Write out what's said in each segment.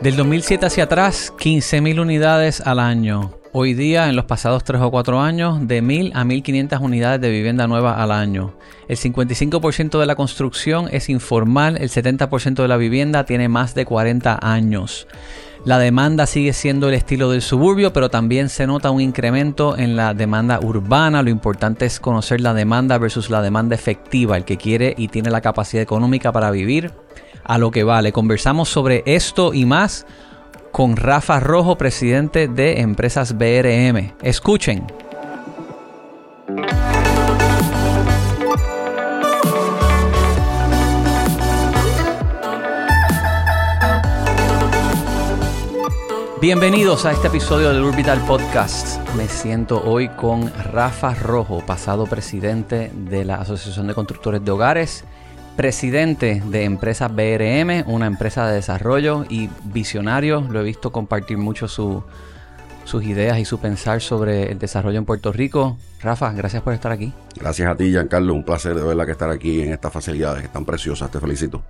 Del 2007 hacia atrás, 15.000 unidades al año. Hoy día, en los pasados 3 o 4 años, de 1.000 a 1.500 unidades de vivienda nueva al año. El 55% de la construcción es informal, el 70% de la vivienda tiene más de 40 años. La demanda sigue siendo el estilo del suburbio, pero también se nota un incremento en la demanda urbana. Lo importante es conocer la demanda versus la demanda efectiva, el que quiere y tiene la capacidad económica para vivir a lo que vale. Conversamos sobre esto y más con Rafa Rojo, presidente de Empresas BRM. Escuchen. Bienvenidos a este episodio del Urbital Podcast. Me siento hoy con Rafa Rojo, pasado presidente de la Asociación de Constructores de Hogares presidente de Empresa BRM, una empresa de desarrollo y visionario. Lo he visto compartir mucho sus ideas y su pensar sobre el desarrollo en Puerto Rico. Rafa, gracias por estar aquí. Gracias a ti, Giancarlo. Un placer de verla que estar aquí en estas facilidades que están preciosas. Te felicito.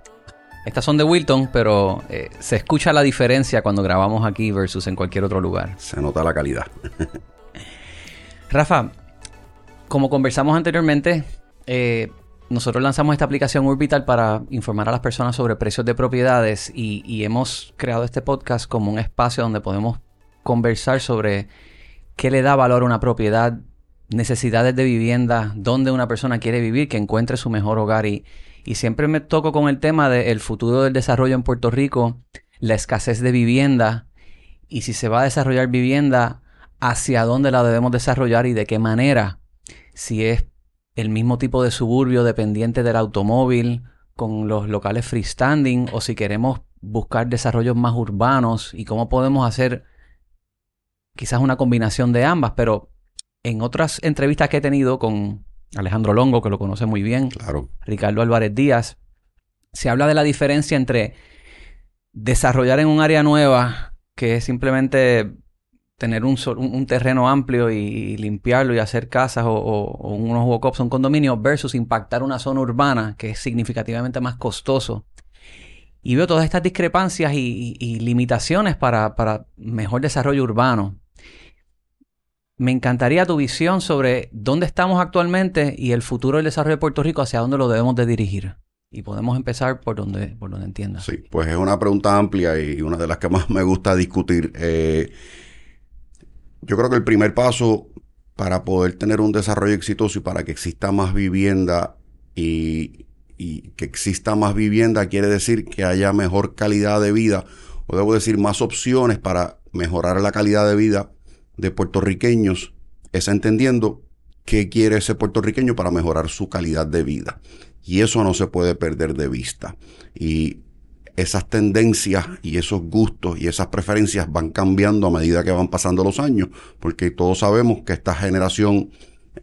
Estas son de Wilton, pero eh, se escucha la diferencia cuando grabamos aquí versus en cualquier otro lugar. Se nota la calidad. Rafa, como conversamos anteriormente, eh, nosotros lanzamos esta aplicación Urbital para informar a las personas sobre precios de propiedades y, hemos creado este podcast como un espacio donde podemos conversar sobre qué le da valor a una propiedad, necesidades de vivienda, dónde una persona quiere vivir, que encuentre su mejor hogar. Y, y siempre me toco con el tema del futuro del desarrollo en Puerto Rico, la escasez de vivienda y si se va a desarrollar vivienda, hacia dónde la debemos desarrollar y de qué manera. Si es el mismo tipo de suburbio dependiente del automóvil, con los locales freestanding, o si queremos buscar desarrollos más urbanos y cómo podemos hacer quizás una combinación de ambas, pero en otras entrevistas que he tenido con Alejandro Longo, que lo conoce muy bien, claro. Ricardo Álvarez Díaz, se habla de la diferencia entre desarrollar en un área nueva, que es simplemente tener un, un, terreno amplio y, limpiarlo y hacer casas o, unos walk-ups o un condominio versus impactar una zona urbana que es significativamente más costoso. Y veo todas estas discrepancias y, limitaciones para, para, mejor desarrollo urbano. Me encantaría tu visión sobre dónde estamos actualmente y el futuro del desarrollo de Puerto Rico, hacia dónde lo debemos de dirigir. Y podemos empezar por donde, por donde entiendas. Sí, pues es una pregunta amplia y una de las que más me gusta discutir. Eh, yo creo que el primer paso para poder tener un desarrollo exitoso y para que exista más vivienda y, que exista más vivienda quiere decir que haya mejor calidad de vida, o debo decir más opciones para mejorar la calidad de vida de puertorriqueños, es entendiendo qué quiere ese puertorriqueño para mejorar su calidad de vida. Y eso no se puede perder de vista. Y esas tendencias y esos gustos y esas preferencias van cambiando a medida que van pasando los años, porque todos sabemos que esta generación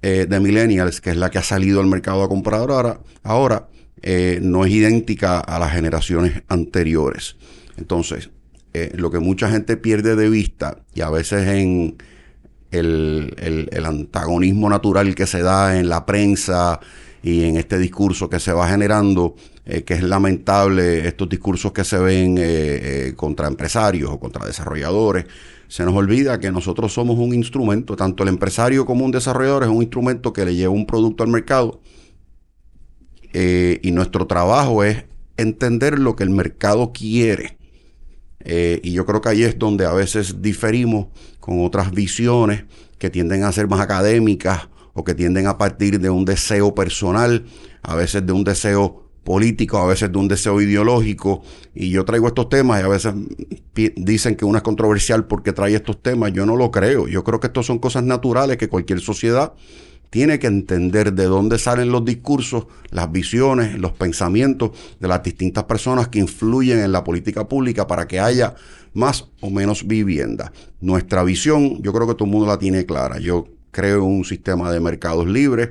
eh, de millennials, que es la que ha salido al mercado a comprar ahora, ahora eh, no es idéntica a las generaciones anteriores. Entonces, eh, lo que mucha gente pierde de vista, y a veces en el, el antagonismo natural que se da en la prensa, y en este discurso que se va generando, eh, que es lamentable estos discursos que se ven eh, eh, contra empresarios o contra desarrolladores, se nos olvida que nosotros somos un instrumento, tanto el empresario como un desarrollador es un instrumento que le lleva un producto al mercado y nuestro trabajo es entender lo que el mercado quiere. y yo creo que ahí es donde a veces diferimos con otras visiones que tienden a ser más académicas o que tienden a partir de un deseo personal, a veces de un deseo político, a veces de un deseo ideológico. Y yo traigo estos temas y a veces dicen que uno es controversial porque trae estos temas. Yo no lo creo. Yo creo que estos son cosas naturales que cualquier sociedad tiene que entender de dónde salen los discursos, las visiones, los pensamientos de las distintas personas que influyen en la política pública para que haya más o menos vivienda. Nuestra visión, yo creo que todo el mundo la tiene clara. Yo creo en un sistema de mercados libres,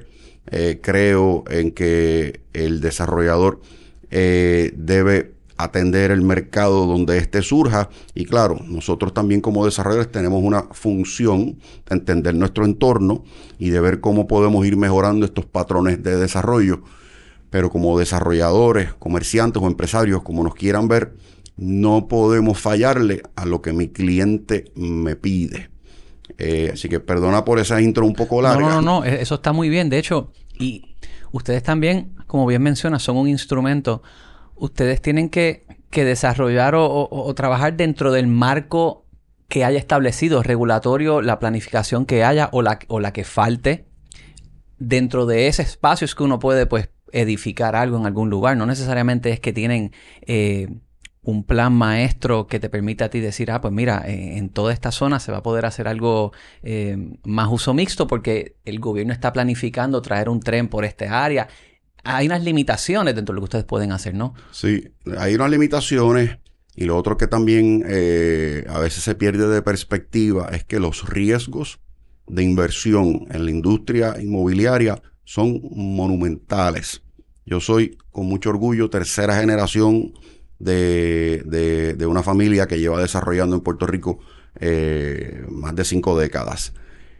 eh, creo en que el desarrollador eh, debe atender el mercado donde éste surja y claro, nosotros también como desarrolladores tenemos una función de entender nuestro entorno y de ver cómo podemos ir mejorando estos patrones de desarrollo, pero como desarrolladores, comerciantes o empresarios, como nos quieran ver, no podemos fallarle a lo que mi cliente me pide. Eh, así que perdona por esa intro un poco larga. No, no, no, e-, eso está muy bien. De hecho, y ustedes también, como bien menciona, son un instrumento. Ustedes tienen que, desarrollar o, trabajar dentro del marco que haya establecido regulatorio, la planificación que haya o la, o la que falte. Dentro de ese espacio es que uno puede, pues, edificar algo en algún lugar. No necesariamente es que tienen eh, un plan maestro que te permita a ti decir, ah, pues mira, eh, en toda esta zona se va a poder hacer algo eh, más uso mixto porque el gobierno está planificando traer un tren por esta área. Hay unas limitaciones dentro de lo que ustedes pueden hacer, ¿no? Sí, hay unas limitaciones y lo otro que también eh, a veces se pierde de perspectiva es que los riesgos de inversión en la industria inmobiliaria son monumentales. Yo soy con mucho orgullo tercera generación de, de, una familia que lleva desarrollando en Puerto Rico eh, más de cinco décadas.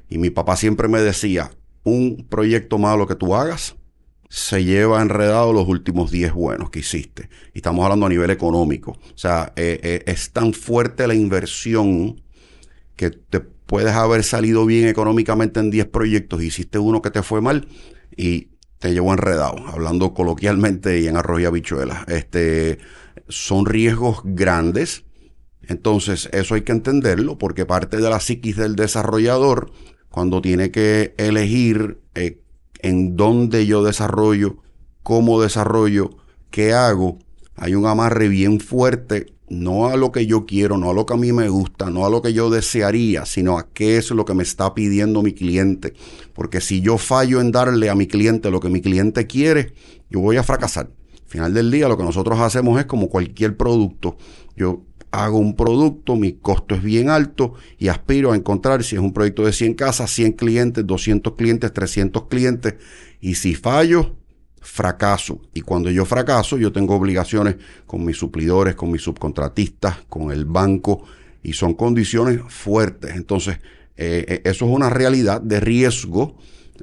Y mi papá siempre me decía, un proyecto malo que tú hagas se lleva enredado los últimos 10 buenos que hiciste. Y estamos hablando a nivel económico. O sea, eh, eh, es tan fuerte la inversión que te puedes haber salido bien económicamente en 10 proyectos, hiciste uno que te fue mal y te llevó enredado, hablando coloquialmente y en arroz y habichuelas. Este, son riesgos grandes. Entonces, eso hay que entenderlo porque parte de la psiquis del desarrollador, cuando tiene que elegir eh, en dónde yo desarrollo, cómo desarrollo, qué hago, hay un amarre bien fuerte, no a lo que yo quiero, no a lo que a mí me gusta, no a lo que yo desearía, sino a qué es lo que me está pidiendo mi cliente. Porque si yo fallo en darle a mi cliente lo que mi cliente quiere, yo voy a fracasar final del día lo que nosotros hacemos es como cualquier producto. Yo hago un producto, mi costo es bien alto y aspiro a encontrar, si es un proyecto de 100 casas, 100 clientes, 200 clientes, 300 clientes. Y si fallo, fracaso. Y cuando yo fracaso, yo tengo obligaciones con mis suplidores, con mis subcontratistas, con el banco, y son condiciones fuertes. Entonces, eh, eh, eso es una realidad de riesgo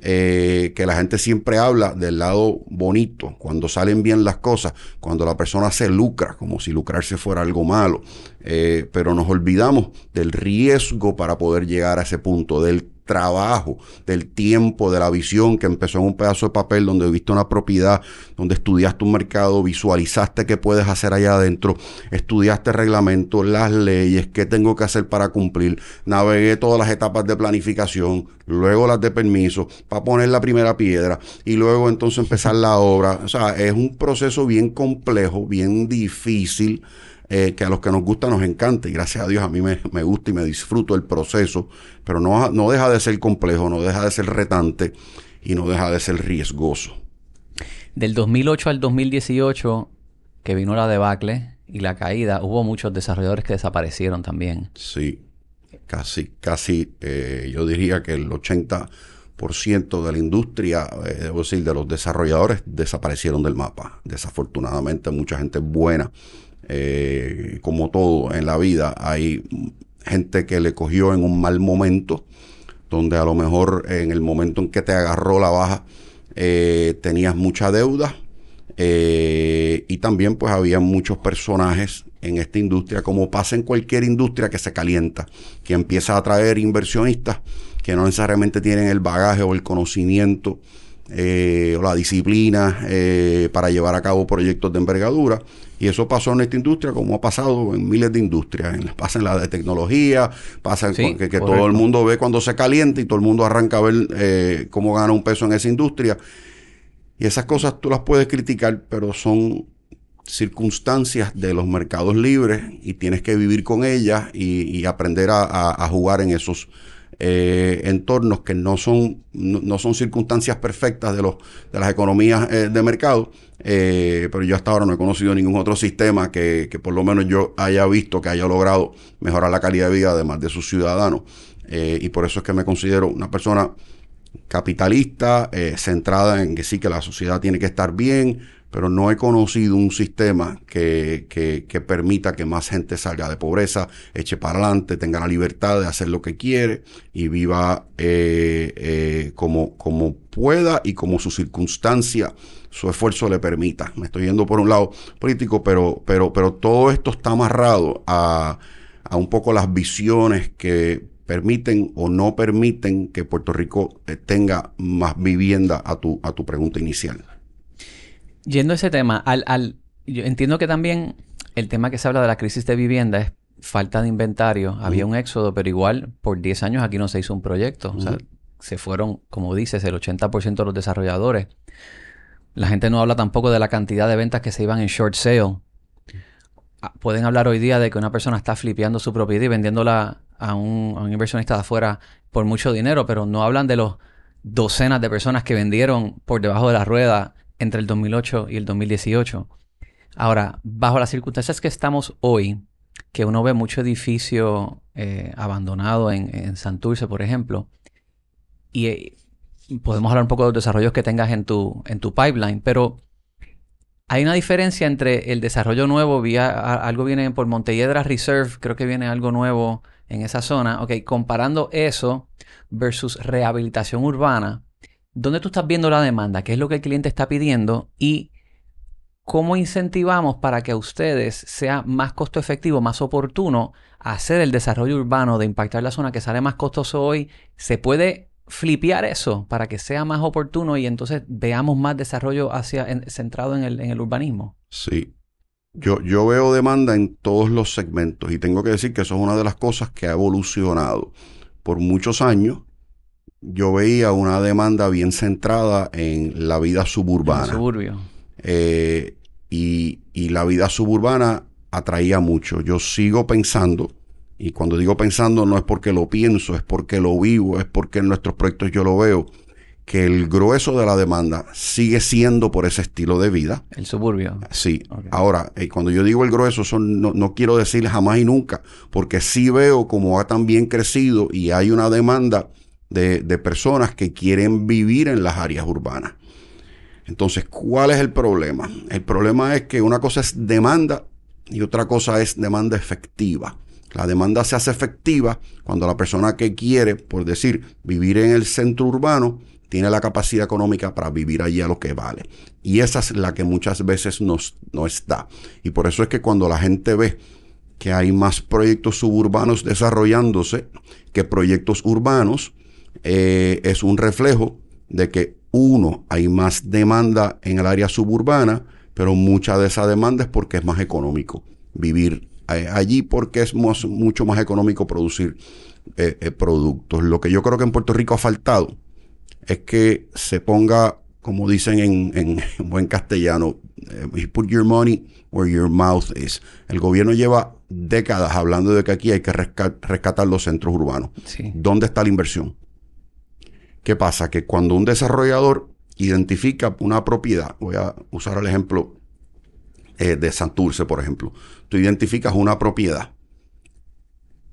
eh, que la gente siempre habla del lado bonito, cuando salen bien las cosas, cuando la persona se lucra, como si lucrarse fuera algo malo, eh, pero nos olvidamos del riesgo para poder llegar a ese punto, del trabajo, del tiempo, de la visión que empezó en un pedazo de papel donde viste una propiedad, donde estudiaste un mercado, visualizaste qué puedes hacer allá adentro, estudiaste reglamentos, las leyes, qué tengo que hacer para cumplir, navegué todas las etapas de planificación, luego las de permiso, para poner la primera piedra y luego entonces empezar la obra. O sea, es un proceso bien complejo, bien difícil eh, que a los que nos gusta nos encanta y gracias a Dios a mí me, gusta y me disfruto el proceso, pero no, no deja de ser complejo, no deja de ser retante y no deja de ser riesgoso. Del 2008 al 2018, que vino la debacle y la caída, hubo muchos desarrolladores que desaparecieron también. Sí, casi, casi, eh, yo diría que el 80% de la industria, eh, debo decir, de los desarrolladores desaparecieron del mapa. Desafortunadamente, mucha gente buena eh, como todo en la vida, hay gente que le cogió en un mal momento, donde a lo mejor en el momento en que te agarró la baja eh, tenías mucha deuda eh, y también pues había muchos personajes en esta industria, como pasa en cualquier industria que se calienta, que empieza a atraer inversionistas que no necesariamente tienen el bagaje o el conocimiento o la disciplina para llevar a cabo proyectos de envergadura y eso pasó en esta industria como ha pasado en miles de industrias. pasa en la de tecnología, pasa en que, todo el mundo ve cuando se calienta y todo el mundo arranca a ver eh, cómo gana un peso en esa industria. Y esas cosas tú las puedes criticar, pero son circunstancias de los mercados libres y tienes que vivir con ellas y, aprender a, jugar en esos eh, entornos que no son, no, son circunstancias perfectas de, los, de las economías eh, de mercado, eh, pero yo hasta ahora no he conocido ningún otro sistema que, que, por lo menos yo haya visto que haya logrado mejorar la calidad de vida además de sus ciudadanos. y por eso es que me considero una persona capitalista, centrada en que sí que la sociedad tiene que estar bien, pero no he conocido un sistema que, que, permita que más gente salga de pobreza, eche para adelante, tenga la libertad de hacer lo que quiere y viva eh, eh, como, como pueda y como su circunstancia, su esfuerzo le permita. Me estoy yendo por un lado político, pero, pero, pero todo esto está amarrado a, a un poco las visiones que permiten o no permiten que Puerto Rico eh, tenga más vivienda a tu, a tu pregunta inicial. Yendo a ese tema, al, al, yo entiendo que también el tema que se habla de la crisis de vivienda es falta de inventario. Había un éxodo, pero igual por 10 años aquí no se hizo un proyecto. O sea, se fueron, como dices, el 80% de los desarrolladores. La gente no habla tampoco de la cantidad de ventas que se iban en short sale. Ah, pueden hablar hoy día de que una persona está flipeando su propiedad y vendiéndola a un, a un inversionista de afuera por mucho dinero, pero no hablan de los docenas de personas que vendieron por debajo de la rueda entre el 2008 y el 2018. Ahora, bajo las circunstancias que estamos hoy, que uno ve mucho edificio eh, abandonado en, en, Santurce, por ejemplo, y eh, podemos hablar un poco de los desarrollos que tengas en tu, en tu pipeline, pero hay una diferencia entre el desarrollo nuevo, vía, algo viene por Montelledra Reserve, creo que viene algo nuevo en esa zona. Ok, comparando eso versus rehabilitación urbana, ¿dónde tú estás viendo la demanda? ¿Qué es lo que el cliente está pidiendo? Y cómo incentivamos para que a ustedes sea más costo efectivo, más oportuno hacer el desarrollo urbano de impactar la zona que sale más costoso hoy. ¿Se puede flipear eso para que sea más oportuno y entonces veamos más desarrollo hacia, centrado en el, en el urbanismo? Sí, yo, yo veo demanda en todos los segmentos y tengo que decir que eso es una de las cosas que ha evolucionado. Por muchos años yo veía una demanda bien centrada en la vida suburbana. suburbio. Eh, y, y la vida suburbana atraía mucho. Yo sigo pensando, y cuando digo pensando no es porque lo pienso, es porque lo vivo, es porque en nuestros proyectos yo lo veo que el grueso de la demanda sigue siendo por ese estilo de vida. El suburbio. Sí. Ahora, eh, cuando yo digo el grueso, son, no, quiero decir jamás y nunca, porque sí veo como ha también crecido y hay una demanda de, personas que quieren vivir en las áreas urbanas. Entonces, ¿cuál es el problema? El problema es que una cosa es demanda y otra cosa es demanda efectiva. La demanda se hace efectiva cuando la persona que quiere, por decir, vivir en el centro urbano, tiene la capacidad económica para vivir allí a lo que vale. Y esa es la que muchas veces nos, no está. Y por eso es que cuando la gente ve que hay más proyectos suburbanos desarrollándose que proyectos urbanos, eh, es un reflejo de que uno, hay más demanda en el área suburbana, pero mucha de esa demanda es porque es más económico vivir eh, allí porque es mucho más económico producir eh, productos. Lo que yo creo que en Puerto Rico ha faltado es que se ponga, como dicen en, buen castellano, eh, put your money where your mouth is. El gobierno lleva décadas hablando de que aquí hay que rescatar los centros urbanos. ¿Dónde está la inversión? ¿Qué pasa? Que cuando un desarrollador identifica una propiedad, voy a usar el ejemplo eh, de Santurce, por ejemplo, tú identificas una propiedad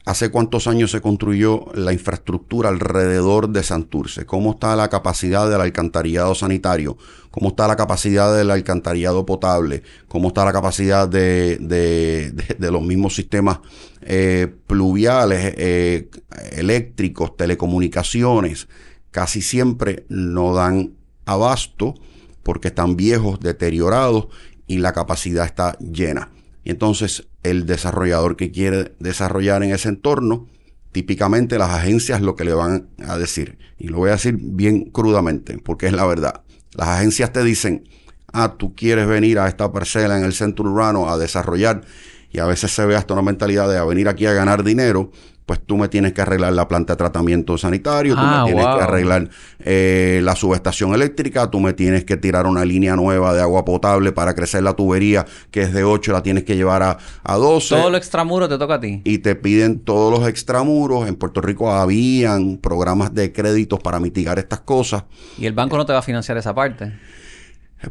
¿Hace cuántos años se construyó la infraestructura alrededor de Santurce? ¿Cómo está la capacidad del alcantarillado sanitario? ¿Cómo está la capacidad del alcantarillado potable? ¿Cómo está la capacidad de, los mismos sistemas eh, pluviales, eh, eléctricos, telecomunicaciones? Casi siempre no dan abasto porque están viejos, deteriorados y la capacidad está llena. Y entonces el desarrollador que quiere desarrollar en ese entorno, típicamente las agencias lo que le van a decir, y lo voy a decir bien crudamente, porque es la verdad, las agencias te dicen, ah, tú quieres venir a esta parcela en el centro urbano a desarrollar, y a veces se ve hasta una mentalidad de a venir aquí a ganar dinero, pues tú me tienes que arreglar la planta de tratamiento sanitario, tú me ah, tienes que arreglar eh, la subestación eléctrica, tú me tienes que tirar una línea nueva de agua potable para crecer la tubería que es de 8, la tienes que llevar a, a 12. Todo lo extramuro te toca a ti. Y te piden todos los extramuros. En Puerto Rico habían programas de créditos para mitigar estas cosas. ¿Y el banco no te va a financiar esa parte?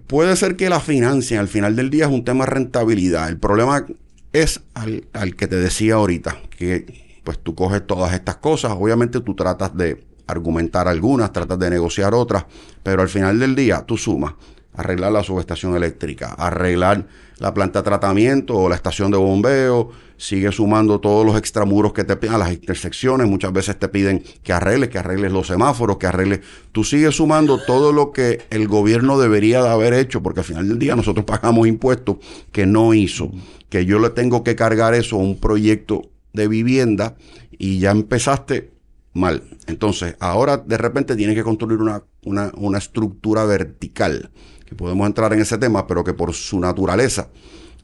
Puede ser que la financien, al final del día es un tema de rentabilidad. El problema es al, al que te decía ahorita, que pues tú coges todas estas cosas, obviamente tú tratas de argumentar algunas, tratas de negociar otras, pero al final del día tú sumas arreglar la subestación eléctrica, arreglar la planta de tratamiento o la estación de bombeo, sigue sumando todos los extramuros que te piden a las intersecciones, muchas veces te piden que arregles, que arregles los semáforos, que arregles, tú sigues sumando todo lo que el gobierno debería de haber hecho, porque al final del día nosotros pagamos impuestos que no hizo, que yo le tengo que cargar eso a un proyecto de vivienda y ya empezaste mal. Entonces, ahora de repente tienes que construir una, una, una estructura vertical que podemos entrar en ese tema, pero que por su naturaleza,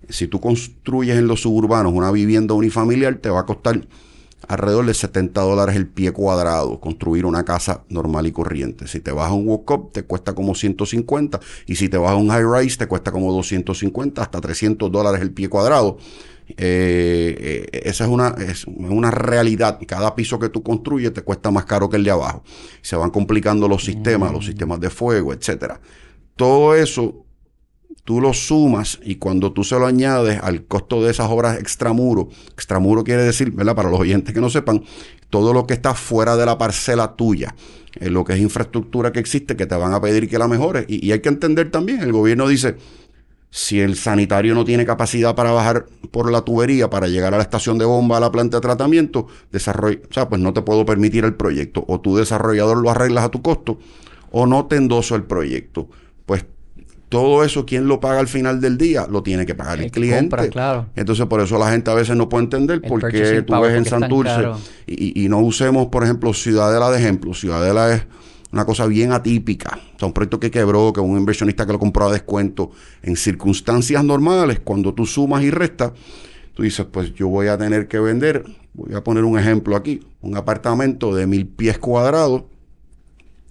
si tú construyes en los suburbanos una vivienda unifamiliar, te va a costar alrededor de 70 dólares el pie cuadrado construir una casa normal y corriente. Si te vas a un walk-up, te cuesta como 150, y si te vas a un high-rise, te cuesta como 250 hasta 300 dólares el pie cuadrado. Eh, eh, esa es una, es una realidad. Cada piso que tú construyes te cuesta más caro que el de abajo. Se van complicando los sistemas, los mm. sistemas de fuego, etcétera. Todo eso tú lo sumas y cuando tú se lo añades al costo de esas obras extramuro, extramuro quiere decir, ¿verdad? Para los oyentes que no sepan, todo lo que está fuera de la parcela tuya, en lo que es infraestructura que existe, que te van a pedir que la mejores. Y, hay que entender también, el gobierno dice, si el sanitario no tiene capacidad para bajar por la tubería para llegar a la estación de bomba, a la planta de tratamiento, desarrolla, o sea, pues no te puedo permitir el proyecto. O tu desarrollador lo arreglas a tu costo, o no te endoso el proyecto pues todo eso, ¿quién lo paga al final del día? Lo tiene que pagar el, cliente. claro. Entonces, por eso la gente a veces no puede entender por qué tú ves en Santurce y, y, no usemos, por ejemplo, Ciudadela de ejemplo. Ciudadela es una cosa bien atípica. O sea, un proyecto que quebró, que un inversionista que lo compró a descuento. En circunstancias normales, cuando tú sumas y restas, tú dices, pues yo voy a tener que vender, voy a poner un ejemplo aquí, un apartamento de mil pies cuadrados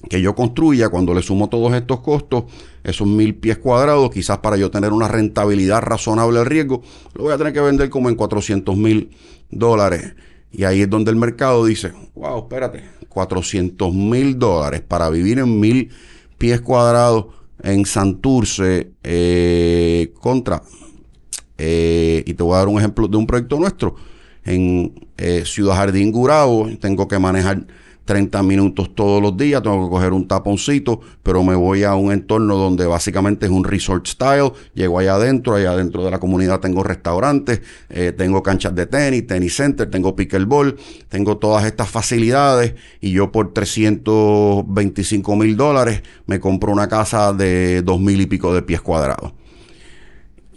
que yo construya, cuando le sumo todos estos costos, esos mil pies cuadrados, quizás para yo tener una rentabilidad razonable al riesgo, lo voy a tener que vender como en 400 mil dólares. Y ahí es donde el mercado dice, wow, espérate, 400 mil dólares para vivir en mil pies cuadrados en Santurce eh, contra. Eh, y te voy a dar un ejemplo de un proyecto nuestro. En eh, Ciudad Jardín Gurao tengo que manejar 30 minutos todos los días, tengo que coger un taponcito, pero me voy a un entorno donde básicamente es un resort style, llego allá adentro, allá adentro de la comunidad tengo restaurantes, eh, tengo canchas de tenis, tenis center, tengo pickleball, tengo todas estas facilidades y yo por 325 mil dólares me compro una casa de dos mil y pico de pies cuadrados.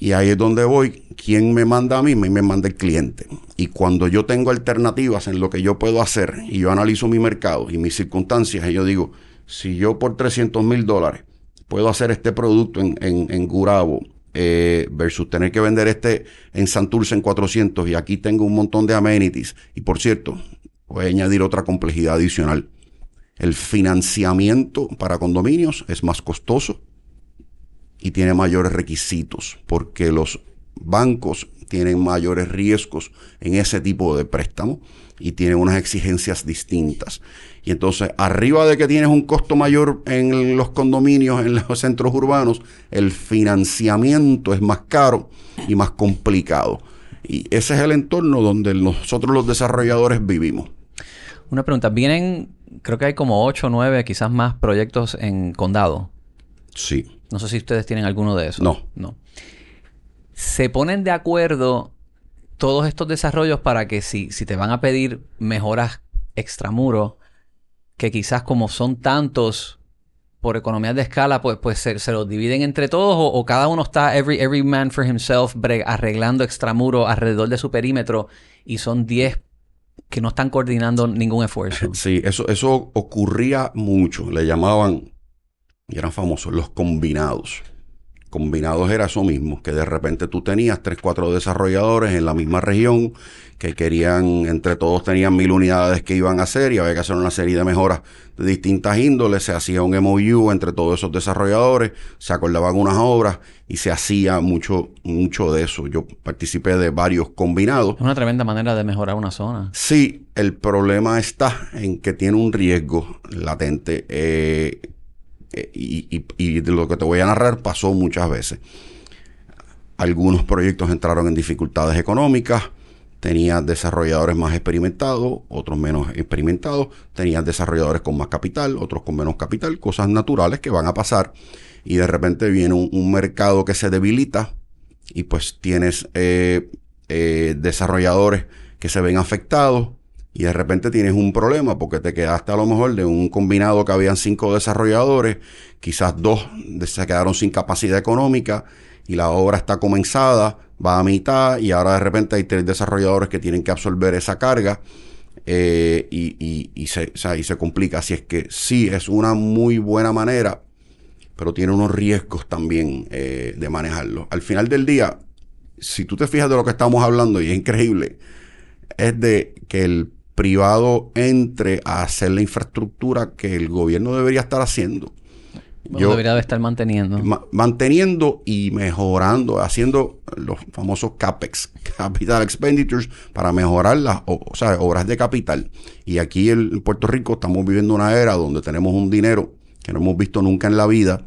Y ahí es donde voy. ¿Quién me manda a mí? Me, manda el cliente. Y cuando yo tengo alternativas en lo que yo puedo hacer y yo analizo mi mercado y mis circunstancias, y yo digo, si yo por 300 mil dólares puedo hacer este producto en, en, en Gurabo eh, versus tener que vender este en Santurce en 400 y aquí tengo un montón de amenities. Y por cierto, voy a añadir otra complejidad adicional. El financiamiento para condominios es más costoso y tiene mayores requisitos porque los bancos tienen mayores riesgos en ese tipo de préstamo y tienen unas exigencias distintas. Y entonces, arriba de que tienes un costo mayor en los condominios, en los centros urbanos, el financiamiento es más caro y más complicado. Y ese es el entorno donde nosotros los desarrolladores vivimos. Una pregunta, vienen, creo que hay como 8 o 9, quizás más proyectos en condado. Sí. No sé si ustedes tienen alguno de esos. No. No. Se ponen de acuerdo todos estos desarrollos para que si, si te van a pedir mejoras extramuro, que quizás como son tantos por economías de escala, pues, pues se, se los dividen entre todos o, cada uno está every, every man for himself arreglando extramuro alrededor de su perímetro y son 10 que no están coordinando ningún esfuerzo. Sí, eso, eso ocurría mucho. Le llamaban y eran famosos los combinados. Combinados era eso mismo, que de repente tú tenías tres, cuatro desarrolladores en la misma región que querían, entre todos tenían mil unidades que iban a hacer y había que hacer una serie de mejoras de distintas índoles. Se hacía un MOU entre todos esos desarrolladores, se acordaban unas obras y se hacía mucho, mucho de eso. Yo participé de varios combinados. Es una tremenda manera de mejorar una zona. Sí, el problema está en que tiene un riesgo latente. Eh, eh, y, de lo que te voy a narrar pasó muchas veces. Algunos proyectos entraron en dificultades económicas tenías desarrolladores más experimentados, otros menos experimentados, tenías desarrolladores con más capital, otros con menos capital, cosas naturales que van a pasar y de repente viene un, mercado que se debilita y pues tienes eh, eh, desarrolladores que se ven afectados y de repente tienes un problema porque te quedaste a lo mejor de un combinado que habían cinco desarrolladores, quizás dos se quedaron sin capacidad económica y la obra está comenzada, va a mitad y ahora de repente hay tres desarrolladores que tienen que absorber esa carga eh, y, se, y se complica. Así es que sí, es una muy buena manera, pero tiene unos riesgos también eh, de manejarlo. Al final del día, si tú te fijas de lo que estamos hablando, y es increíble, es de que el privado entre a hacer la infraestructura que el gobierno debería estar haciendo. Yo, debería estar manteniendo. manteniendo y mejorando, haciendo los famosos CAPEX, Capital Expenditures, para mejorar las obras de capital. Y aquí en Puerto Rico estamos viviendo una era donde tenemos un dinero que no hemos visto nunca en la vida.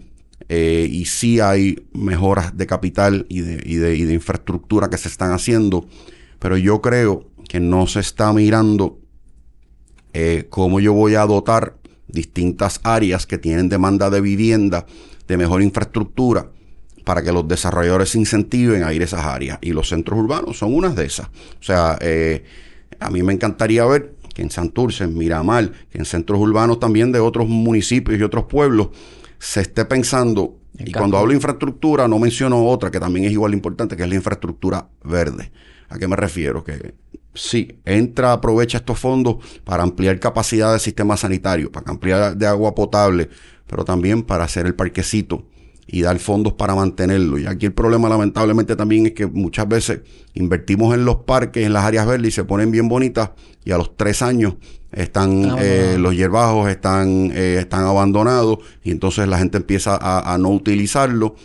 Eh, y sí hay mejoras de capital y de, y, de, y de infraestructura que se están haciendo. Pero yo creo que no se está mirando eh, cómo yo voy a dotar distintas áreas que tienen demanda de vivienda, de mejor infraestructura, para que los desarrolladores se incentiven a ir a esas áreas. Y los centros urbanos son unas de esas. O sea, eh, a mí me encantaría ver que en Santurce, en Miramar, que en centros urbanos también de otros municipios y otros pueblos, se esté pensando, y cuando hablo de infraestructura no menciono otra que también es igual de importante, que es la infraestructura verde. ¿A qué me refiero? Que sí, entra, aprovecha estos fondos para ampliar capacidad del sistema sanitario, para ampliar de agua potable, pero también para hacer el parquecito y dar fondos para mantenerlo. Y aquí el problema lamentablemente también es que muchas veces invertimos en los parques, en las áreas verdes y se ponen bien bonitas y a los tres años están eh, los hierbajos están, eh, están abandonados y entonces la gente empieza a, a no utilizarlo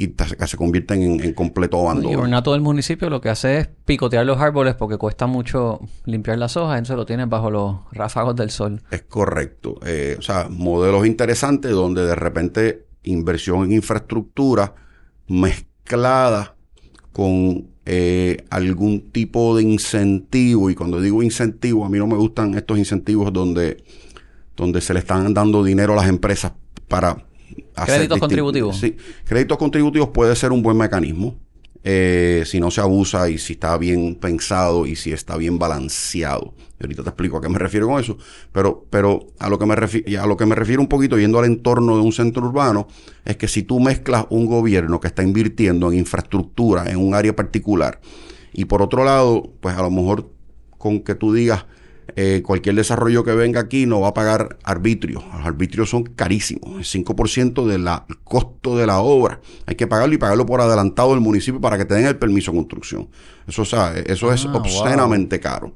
y se convierten en, completo abandono. Y ornato del municipio lo que hace es picotear los árboles porque cuesta mucho limpiar las hojas, entonces lo tienes bajo los ráfagos del sol. Es correcto. Eh, o sea, modelos interesantes donde de repente inversión en infraestructura mezclada con eh, algún tipo de incentivo, y cuando digo incentivo, a mí no me gustan estos incentivos donde, donde se le están dando dinero a las empresas para Créditos contributivos. Sí, créditos contributivos puede ser un buen mecanismo. Eh, si no se abusa y si está bien pensado y si está bien balanceado. ahorita te explico a qué me refiero con eso. Pero, pero a lo que me a lo que me refiero un poquito yendo al entorno de un centro urbano, es que si tú mezclas un gobierno que está invirtiendo en infraestructura en un área particular, y por otro lado, pues a lo mejor con que tú digas, eh, cualquier desarrollo que venga aquí no va a pagar arbitrio. Los arbitrios son carísimos, el 5% del costo de la obra. Hay que pagarlo y pagarlo por adelantado del municipio para que te den el permiso de construcción. Eso, eso es ah, obscenamente caro.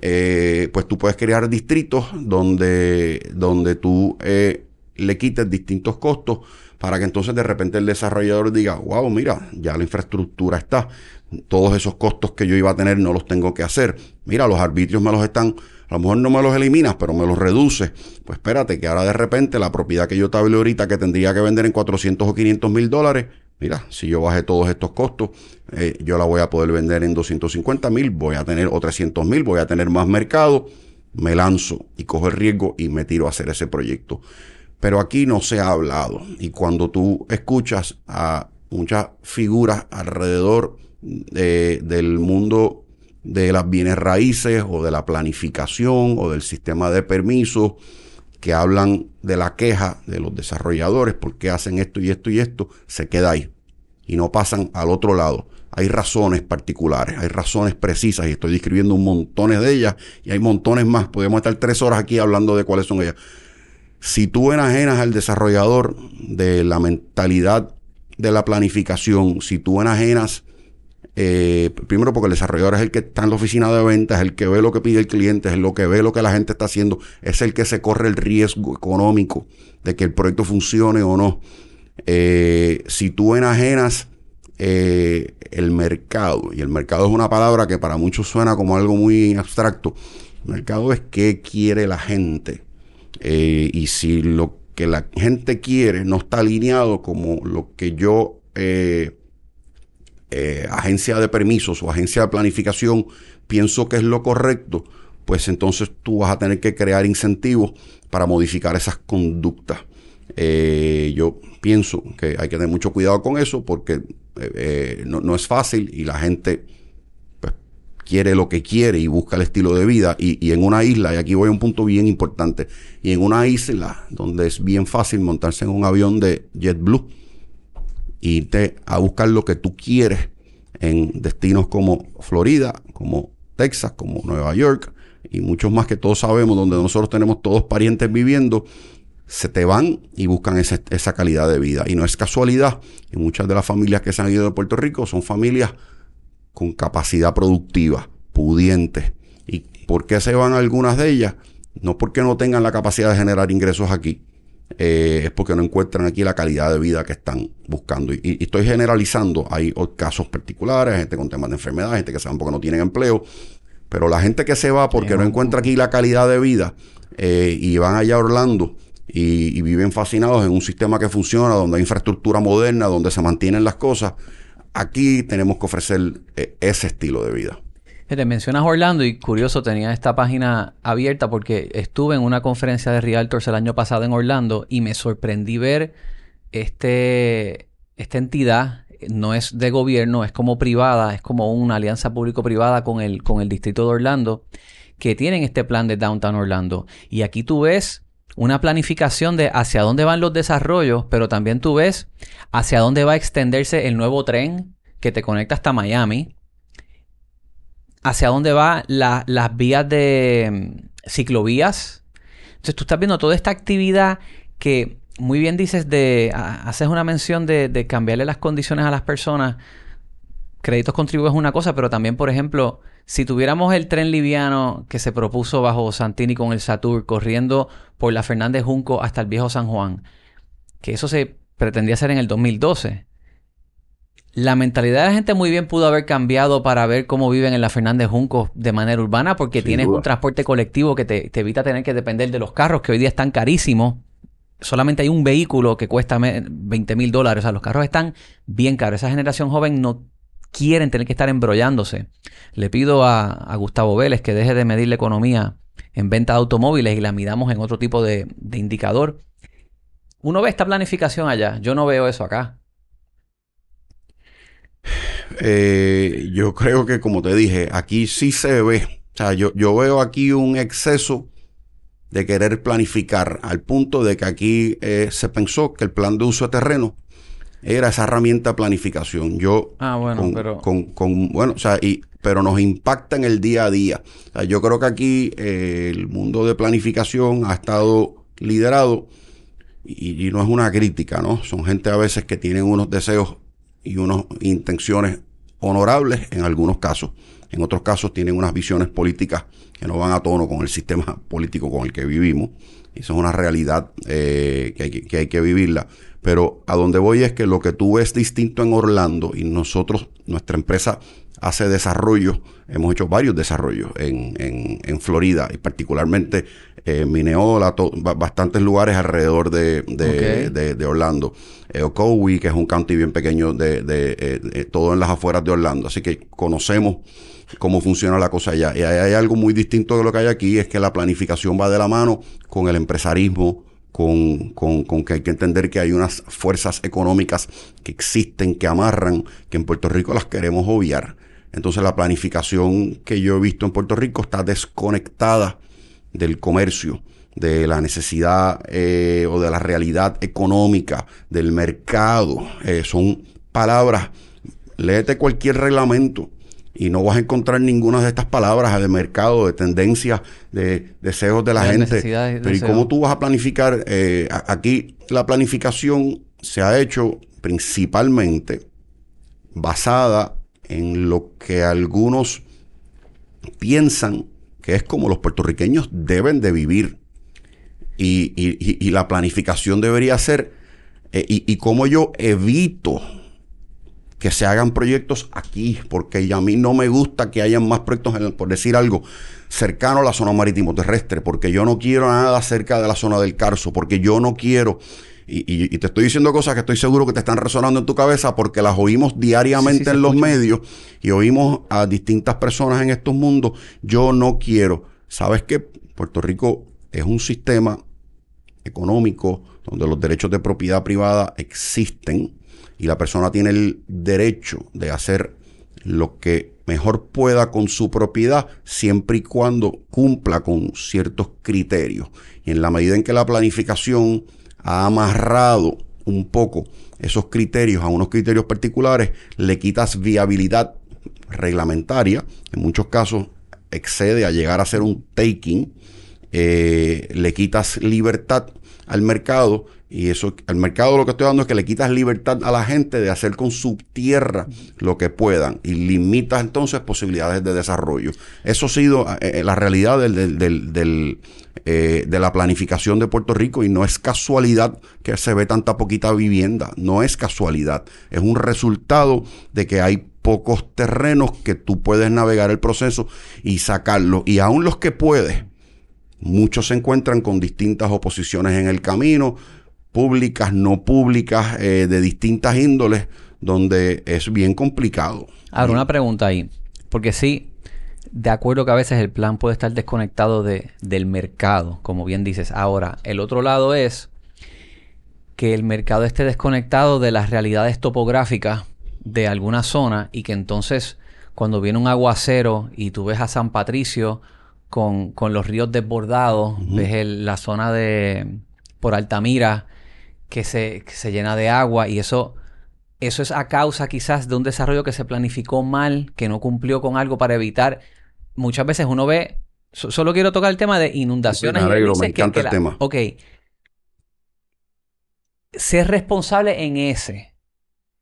Eh, pues tú puedes crear distritos donde, donde tú eh, le quites distintos costos para que entonces de repente el desarrollador diga, wow, mira, ya la infraestructura está, todos esos costos que yo iba a tener no los tengo que hacer. Mira, los arbitrios me los están, a lo mejor no me los eliminas, pero me los reduces. Pues espérate, que ahora de repente la propiedad que yo te ahorita que tendría que vender en 400 o 500 mil dólares, mira, si yo bajé todos estos costos, eh, yo la voy a poder vender en 250 mil, voy a tener o 300 mil, voy a tener más mercado, me lanzo y cojo el riesgo y me tiro a hacer ese proyecto. Pero aquí no se ha hablado. Y cuando tú escuchas a muchas figuras alrededor de, del mundo de las bienes raíces o de la planificación o del sistema de permisos que hablan de la queja de los desarrolladores porque hacen esto y esto y esto, se queda ahí y no pasan al otro lado. Hay razones particulares, hay razones precisas y estoy describiendo un montón de ellas y hay montones más. Podemos estar tres horas aquí hablando de cuáles son ellas. Si tú enajenas al desarrollador de la mentalidad de la planificación, si tú enajenas, eh, primero porque el desarrollador es el que está en la oficina de ventas, es el que ve lo que pide el cliente, es el que ve lo que la gente está haciendo, es el que se corre el riesgo económico de que el proyecto funcione o no. Eh, si tú enajenas eh, el mercado, y el mercado es una palabra que para muchos suena como algo muy abstracto, el mercado es qué quiere la gente y si lo que la gente quiere no está alineado como lo que yo eh, agencia de permisos o agencia de planificación pienso que es lo correcto, pues entonces tú vas a tener que crear incentivos para modificar esas conductas. Eh, yo pienso que hay que tener mucho cuidado con eso porque eh, no, es fácil y la gente pues, quiere lo que quiere y busca el estilo de vida. Y, y, en una isla, y aquí voy a un punto bien importante, y en una isla donde es bien fácil montarse en un avión de JetBlue, irte a buscar lo que tú quieres en destinos como Florida, como Texas, como Nueva York y muchos más que todos sabemos, donde nosotros tenemos todos parientes viviendo, se te van y buscan esa calidad de vida. Y no es casualidad, y muchas de las familias que se han ido de Puerto Rico son familias con capacidad productiva, pudientes. ¿Y por qué se van algunas de ellas? No porque no tengan la capacidad de generar ingresos aquí, eh, es porque no encuentran aquí la calidad de vida que están buscando. Y, estoy generalizando, hay casos particulares, gente con temas de enfermedad, gente que se van porque no tienen empleo, pero la gente que se va porque no encuentra aquí la calidad de vida eh, y van allá a Orlando y, viven fascinados en un sistema que funciona, donde hay infraestructura moderna, donde se mantienen las cosas, aquí tenemos que ofrecer eh, ese estilo de vida. Te mencionas Orlando y curioso, tenía esta página abierta porque estuve en una conferencia de Realtors el año pasado en Orlando y me sorprendí ver este, esta entidad, no es de gobierno, es como privada, es como una alianza público-privada con el, con el distrito de Orlando, que tienen este plan de Downtown Orlando. Y aquí tú ves una planificación de hacia dónde van los desarrollos, pero también tú ves hacia dónde va a extenderse el nuevo tren que te conecta hasta Miami hacia dónde van las vías de mm, ciclovías. Entonces tú estás viendo toda esta actividad que muy bien dices de, haces una mención de, cambiarle las condiciones a las personas. Créditos contribuyes es una cosa, pero también, por ejemplo, si tuviéramos el tren liviano que se propuso bajo Santini con el Satur corriendo por la Fernández Junco hasta el viejo San Juan, que eso se pretendía hacer en el 2012 la mentalidad de la gente muy bien pudo haber cambiado para ver cómo viven en la Fernández Junco de manera urbana, porque tienes un transporte colectivo que te, evita tener que depender de los carros, que hoy día están carísimos. Solamente hay un vehículo que cuesta 20 mil dólares. O sea, los carros están bien caros. Esa generación joven no quieren tener que estar embrollándose. Le pido a, Gustavo Vélez que deje de medir la economía en venta de automóviles y la midamos en otro tipo de, de indicador. Uno ve esta planificación allá. Yo no veo eso acá. Eh, yo creo que, como te dije, aquí sí se ve. O sea, yo, yo veo aquí un exceso de querer planificar, al punto de que aquí eh, se pensó que el plan de uso de terreno era esa herramienta de planificación. Yo, ah, bueno, pero... Con, bueno, o sea, y, pero nos impacta en el día a día. O sea, yo creo que aquí eh, el mundo de planificación ha estado liderado y, y, no es una crítica, ¿no? Son gente a veces que tienen unos deseos y unas intenciones honorables en algunos casos. En otros casos tienen unas visiones políticas que no van a tono con el sistema político con el que vivimos. Y eso es una realidad eh, que, hay que, vivirla. Pero a donde voy es que lo que tú ves distinto en Orlando y nosotros, nuestra empresa hace desarrollo, hemos hecho varios desarrollos en, en, en Florida y particularmente eh, Mineola, bastantes lugares alrededor de, de, Orlando. Eh, que es un county bien pequeño, de, de eh, todo en las afueras de Orlando. Así que conocemos cómo funciona la cosa allá. Y hay, algo muy distinto de lo que hay aquí, es que la planificación va de la mano con el empresarismo, con, con, con, que hay que entender que hay unas fuerzas económicas que existen, que amarran, que en Puerto Rico las queremos obviar. Entonces la planificación que yo he visto en Puerto Rico está desconectada del comercio, de la necesidad eh, o de la realidad económica, del mercado. Eh, son palabras, léete cualquier reglamento y no vas a encontrar ninguna de estas palabras de mercado, de tendencias, de deseos de la gente. Pero ¿y cómo tú vas a planificar? Eh, aquí la planificación se ha hecho principalmente basada en lo que algunos piensan que es como los puertorriqueños deben de vivir. Y, la planificación debería ser, eh, y, cómo yo evito que se hagan proyectos aquí, porque a mí no me gusta que hayan más proyectos, por decir algo, cercano a la zona marítimo terrestre, porque yo no quiero nada cerca de la zona del Carso, porque yo no quiero Y, te estoy diciendo cosas que estoy seguro que te están resonando en tu cabeza porque las oímos diariamente en los medios y oímos a distintas personas en estos mundos. Yo no quiero. ¿Sabes qué? Puerto Rico es un sistema económico donde los derechos de propiedad privada existen y la persona tiene el derecho de hacer lo que mejor pueda con su propiedad siempre y cuando cumpla con ciertos criterios. Y en la medida en que la planificación ha amarrado un poco esos criterios a unos criterios particulares, le quitas viabilidad reglamentaria, en muchos casos excede a llegar a ser un taking, eh, le quitas libertad al mercado y eso, al mercado lo que estoy dando es que le quitas libertad a la gente de hacer con su tierra lo que puedan y limitas entonces posibilidades de desarrollo. Eso ha sido eh, eh, la realidad del, del, eh, de la planificación de Puerto Rico y no es casualidad que se ve tanta poquita vivienda, no es casualidad, es un resultado de que hay pocos terrenos que tú puedes navegar el proceso y sacarlo y aún los que puedes, muchos se encuentran con distintas oposiciones en el camino, públicas, no públicas, eh, de distintas índoles, donde es bien complicado. Ahora, una pregunta ahí, porque sí, de acuerdo que a veces el plan puede estar desconectado de, del mercado, como bien dices. Ahora, el otro lado es que el mercado esté desconectado de las realidades topográficas de alguna zona y que entonces cuando viene un aguacero y tú ves a San Patricio con, con los ríos desbordados, ves la zona de por Altamira que se, llena de agua y eso, eso es a causa quizás de un desarrollo que se planificó mal, que no cumplió con algo para evitar. Muchas veces uno ve, solo quiero tocar el tema de inundaciones. me, encanta el tema. Ok. Ser responsable en ese.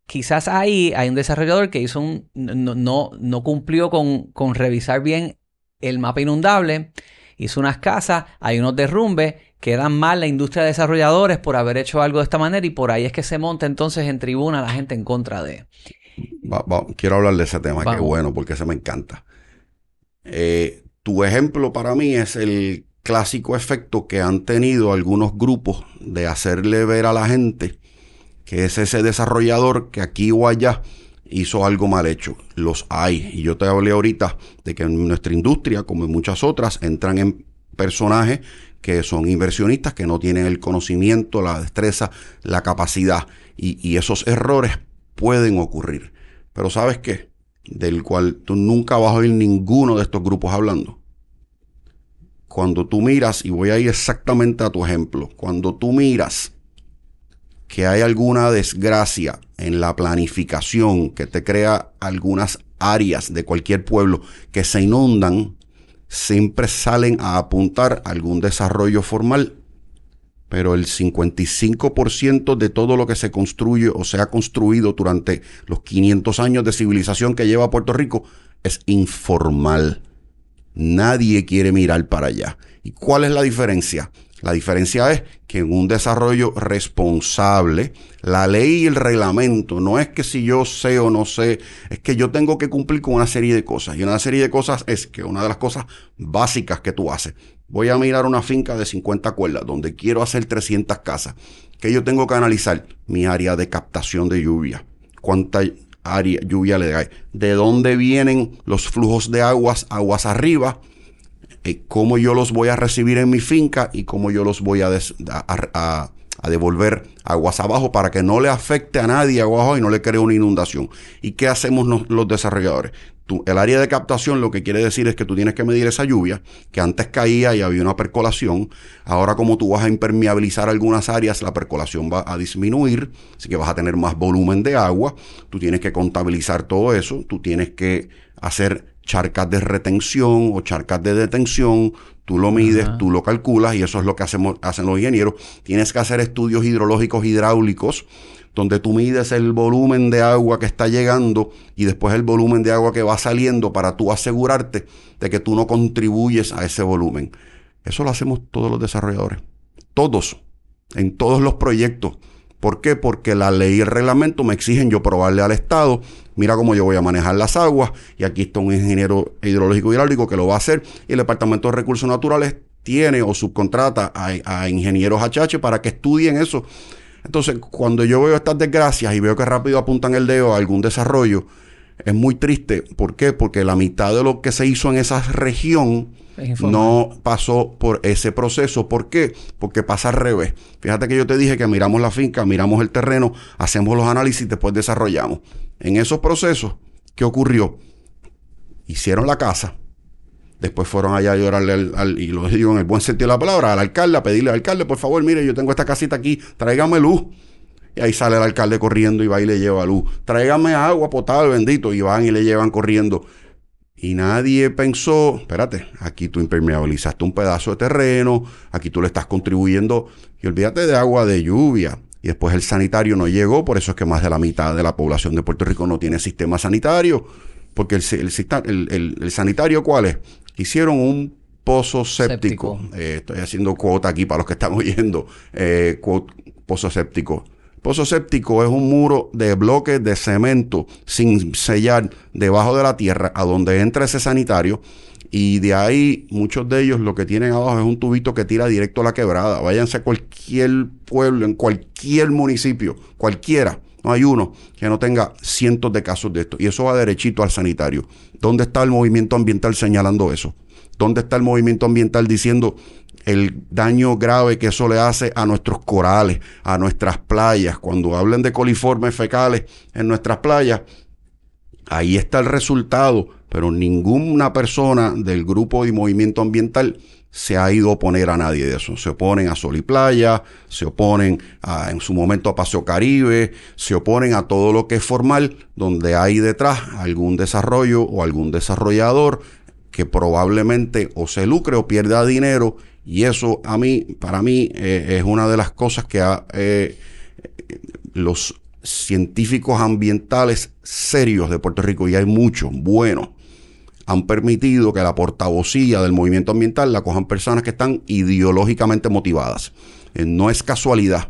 Quizás ahí hay un desarrollador que hizo un. no, no, no cumplió con, con revisar bien el mapa inundable hizo unas casas, hay unos derrumbes, quedan mal la industria de desarrolladores por haber hecho algo de esta manera y por ahí es que se monta entonces en tribuna la gente en contra de. quiero hablar de ese tema, que bueno, porque ese me encanta. Eh, tu ejemplo para mí es el clásico efecto que han tenido algunos grupos de hacerle ver a la gente que es ese desarrollador que aquí o allá hizo algo mal hecho. Los hay. Y yo te hablé ahorita de que en nuestra industria, como en muchas otras, entran en personajes que son inversionistas, que no tienen el conocimiento, la destreza, la capacidad. Y, esos errores pueden ocurrir. Pero ¿sabes qué? Del cual tú nunca vas a oír ninguno de estos grupos hablando. Cuando tú miras, y voy a ir exactamente a tu ejemplo, cuando tú miras que hay alguna desgracia en la planificación que te crea algunas áreas de cualquier pueblo que se inundan, siempre salen a apuntar algún desarrollo formal. Pero el 55% de todo lo que se construye o se ha construido durante los 500 años de civilización que lleva Puerto Rico es informal. Nadie quiere mirar para allá. ¿Y cuál es la diferencia? La diferencia es que en un desarrollo responsable, la ley y el reglamento no es que si yo sé o no sé, es que yo tengo que cumplir con una serie de cosas. Y una serie de cosas es que una de las cosas básicas que tú haces, voy a mirar una finca de 50 cuerdas donde quiero hacer 300 casas, que yo tengo que analizar mi área de captación de lluvia, cuánta área lluvia le hay, de dónde vienen los flujos de aguas, aguas arriba, eh, cómo yo los voy a recibir en mi finca y cómo yo los voy a, a, devolver aguas abajo para que no le afecte a nadie abajo y no le cree una inundación. ¿Y qué hacemos los desarrolladores? El área de captación lo que quiere decir es que tú tienes que medir esa lluvia, que antes caía y había una percolación. Ahora como tú vas a impermeabilizar algunas áreas, la percolación va a disminuir, así que vas a tener más volumen de agua. Tú tienes que contabilizar todo eso, tú tienes que hacer charcas de retención o charcas de detención, tú lo mides, tú lo calculas y eso es lo que hacemos, hacen los ingenieros. Tienes que hacer estudios hidrológicos hidráulicos donde tú mides el volumen de agua que está llegando y después el volumen de agua que va saliendo para tú asegurarte de que tú no contribuyes a ese volumen. Eso lo hacemos todos los desarrolladores. Todos. En todos los proyectos. ¿Por qué? Porque la ley y el reglamento me exigen yo probarle al Estado, mira cómo yo voy a manejar las aguas, y aquí está un ingeniero hidrológico hidráulico que lo va a hacer, y el Departamento de Recursos Naturales tiene o subcontrata a, ingenieros HH para que estudien eso. Entonces, cuando yo veo estas desgracias y veo que rápido apuntan el dedo a algún desarrollo, es muy triste. ¿Por qué? Porque la mitad de lo que se hizo en esa región no pasó por ese proceso. ¿Por qué? Porque pasa al revés. Fíjate que yo te dije que miramos la finca, miramos el terreno, hacemos los análisis y después desarrollamos. En esos procesos, ¿qué ocurrió? Hicieron la casa. Después fueron allá a llorarle al, y lo digo en el buen sentido de la palabra, al alcalde, a pedirle al alcalde, por favor, mire, yo tengo esta casita aquí, tráigame luz. Y ahí sale el alcalde corriendo y va y le lleva luz. Tráigame agua potable, bendito. Y van y le llevan corriendo. Y nadie pensó, espérate, aquí tú impermeabilizaste un pedazo de terreno, aquí tú le estás contribuyendo, y olvídate de agua de lluvia. Y después el sanitario no llegó, por eso es que más de la mitad de la población de Puerto Rico no tiene sistema sanitario. Porque el, el, sanitario, ¿cuál es? Hicieron un pozo séptico. Eh, estoy haciendo cuota aquí para los que están oyendo. Eh, pozo séptico Pozo séptico es un muro de bloques de cemento sin sellar debajo de la tierra a donde entra ese sanitario. Y de ahí muchos de ellos lo que tienen abajo es un tubito que tira directo a la quebrada. Váyanse a cualquier pueblo, en cualquier municipio, cualquiera. No hay uno que no tenga cientos de casos de esto. Y eso va derechito al sanitario. ¿Dónde está el movimiento ambiental señalando eso? ¿Dónde está el movimiento ambiental diciendo el daño grave que eso le hace a nuestros corales, a nuestras playas. Cuando hablen de coliformes fecales en nuestras playas, ahí está el resultado, pero ninguna persona del grupo de movimiento ambiental se ha ido a oponer a nadie de eso. Se oponen a Sol y Playa, se oponen a, en su momento a Paseo Caribe, se oponen a todo lo que es formal, donde hay detrás algún desarrollo o algún desarrollador que probablemente o se lucre o pierda dinero y eso a mí, para mí, eh, es una de las cosas que eh, los científicos ambientales serios de Puerto Rico, y hay muchos buenos, han permitido que la portavocía del movimiento ambiental la cojan personas que están ideológicamente motivadas. Eh, no es casualidad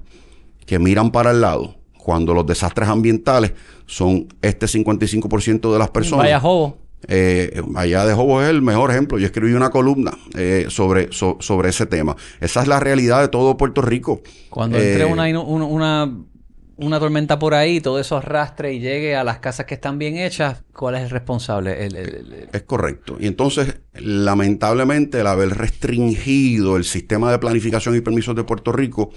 que miran para el lado cuando los desastres ambientales son este 55% de las personas. Vaya jobo eh, allá de Jobo es el mejor ejemplo. Yo escribí una columna eh, sobre, sobre ese tema. Esa es la realidad de todo Puerto Rico. Cuando entre eh, una, una, una, tormenta por ahí, todo eso arrastre y llegue a las casas que están bien hechas, ¿cuál es el responsable? Es correcto. Y entonces, lamentablemente, el haber restringido el sistema de planificación y permisos de Puerto Rico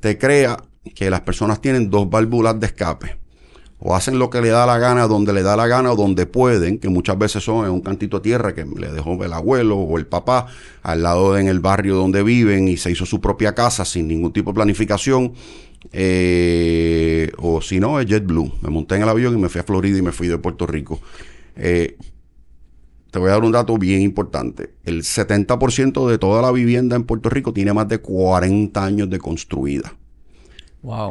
te crea que las personas tienen dos válvulas de escape o hacen lo que le da la gana, donde le da la gana o donde pueden, que muchas veces son en un cantito de tierra que le dejó el abuelo o el papá al lado en el barrio donde viven y se hizo su propia casa sin ningún tipo de planificación. Eh, o si no, es JetBlue. Me monté en el avión y me fui a Florida y me fui de Puerto Rico. Eh, te voy a dar un dato bien importante. El 70% de toda la vivienda en Puerto Rico tiene más de 40 años de construida.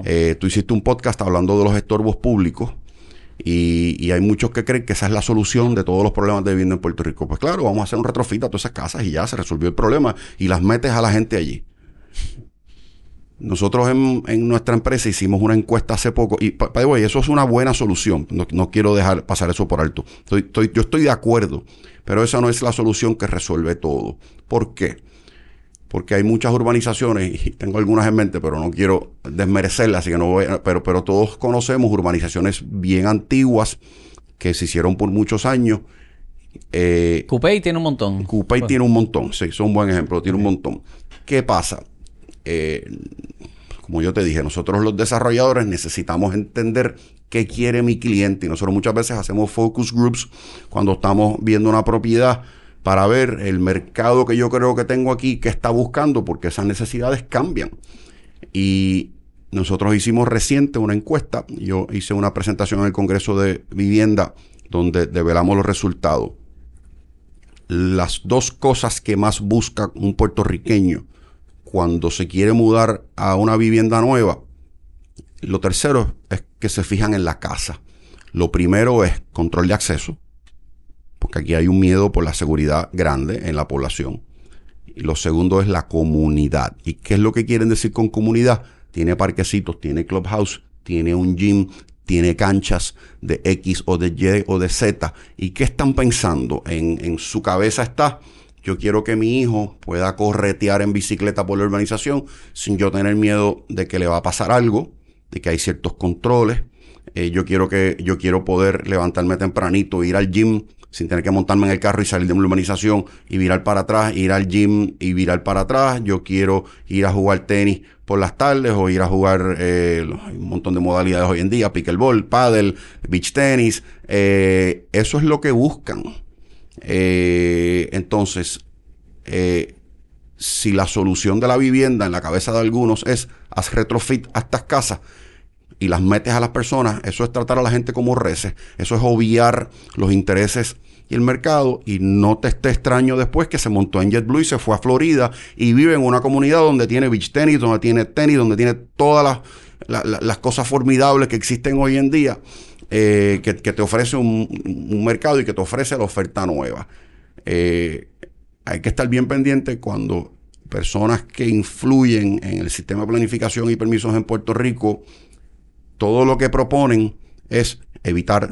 Eh, tú hiciste un podcast hablando de los estorbos públicos y, hay muchos que creen que esa es la solución de todos los problemas de vivienda en Puerto Rico. Pues claro, vamos a hacer un retrofit a todas esas casas y ya se resolvió el problema y las metes a la gente allí. Nosotros en, nuestra empresa hicimos una encuesta hace poco y eso es una buena solución. No, quiero dejar pasar eso por alto. yo estoy de acuerdo, pero esa no es la solución que resuelve todo. ¿Por qué? Porque hay muchas urbanizaciones, y tengo algunas en mente, pero no quiero desmerecerlas, así que no voy pero, pero todos conocemos urbanizaciones bien antiguas que se hicieron por muchos años. Eh, Cupey tiene un montón. Cupey tiene un montón, sí, es un buen ejemplo, tiene un montón. ¿Qué pasa? Eh, como yo te dije, nosotros los desarrolladores necesitamos entender qué quiere mi cliente y nosotros muchas veces hacemos focus groups cuando estamos viendo una propiedad para ver el mercado que yo creo que tengo aquí, que está buscando, porque esas necesidades cambian. Y nosotros hicimos reciente una encuesta, yo hice una presentación en el Congreso de Vivienda donde develamos los resultados. Las dos cosas que más busca un puertorriqueño cuando se quiere mudar a una vivienda nueva, lo tercero es que se fijan en la casa. Lo primero es control de acceso, porque aquí hay un miedo por la seguridad grande en la población. Y lo segundo es la comunidad. ¿Y qué es lo que quieren decir con comunidad? Tiene parquecitos, tiene clubhouse, tiene un gym, tiene canchas de X o de Y o de Z. ¿Y qué están pensando? En, en su cabeza está Yo quiero que mi hijo pueda corretear en bicicleta por la urbanización sin yo tener miedo de que le va a pasar algo, de que hay ciertos controles. Eh, yo quiero que yo quiero poder levantarme tempranito, ir al gym sin tener que montarme en el carro y salir de una urbanización y virar para atrás, ir al gym y virar para atrás. Yo quiero ir a jugar tenis por las tardes o ir a jugar eh, un montón de modalidades hoy en día, pickleball, paddle, beach tenis. Eh, eso es lo que buscan. Eh, entonces, si la solución de la vivienda en la cabeza de algunos es haz retrofit a estas casas, y las metes a las personas, eso es tratar a la gente como reces, eso es obviar los intereses y el mercado y no te esté extraño después que se montó en JetBlue y se fue a Florida y vive en una comunidad donde tiene beach tenis, donde tiene tenis, donde tiene todas las, cosas formidables que existen hoy en día, eh, que, te ofrece un, mercado y que te ofrece la oferta nueva. Eh, hay que estar bien pendiente cuando personas que influyen en el sistema de planificación y permisos en Puerto Rico, todo lo que proponen es evitar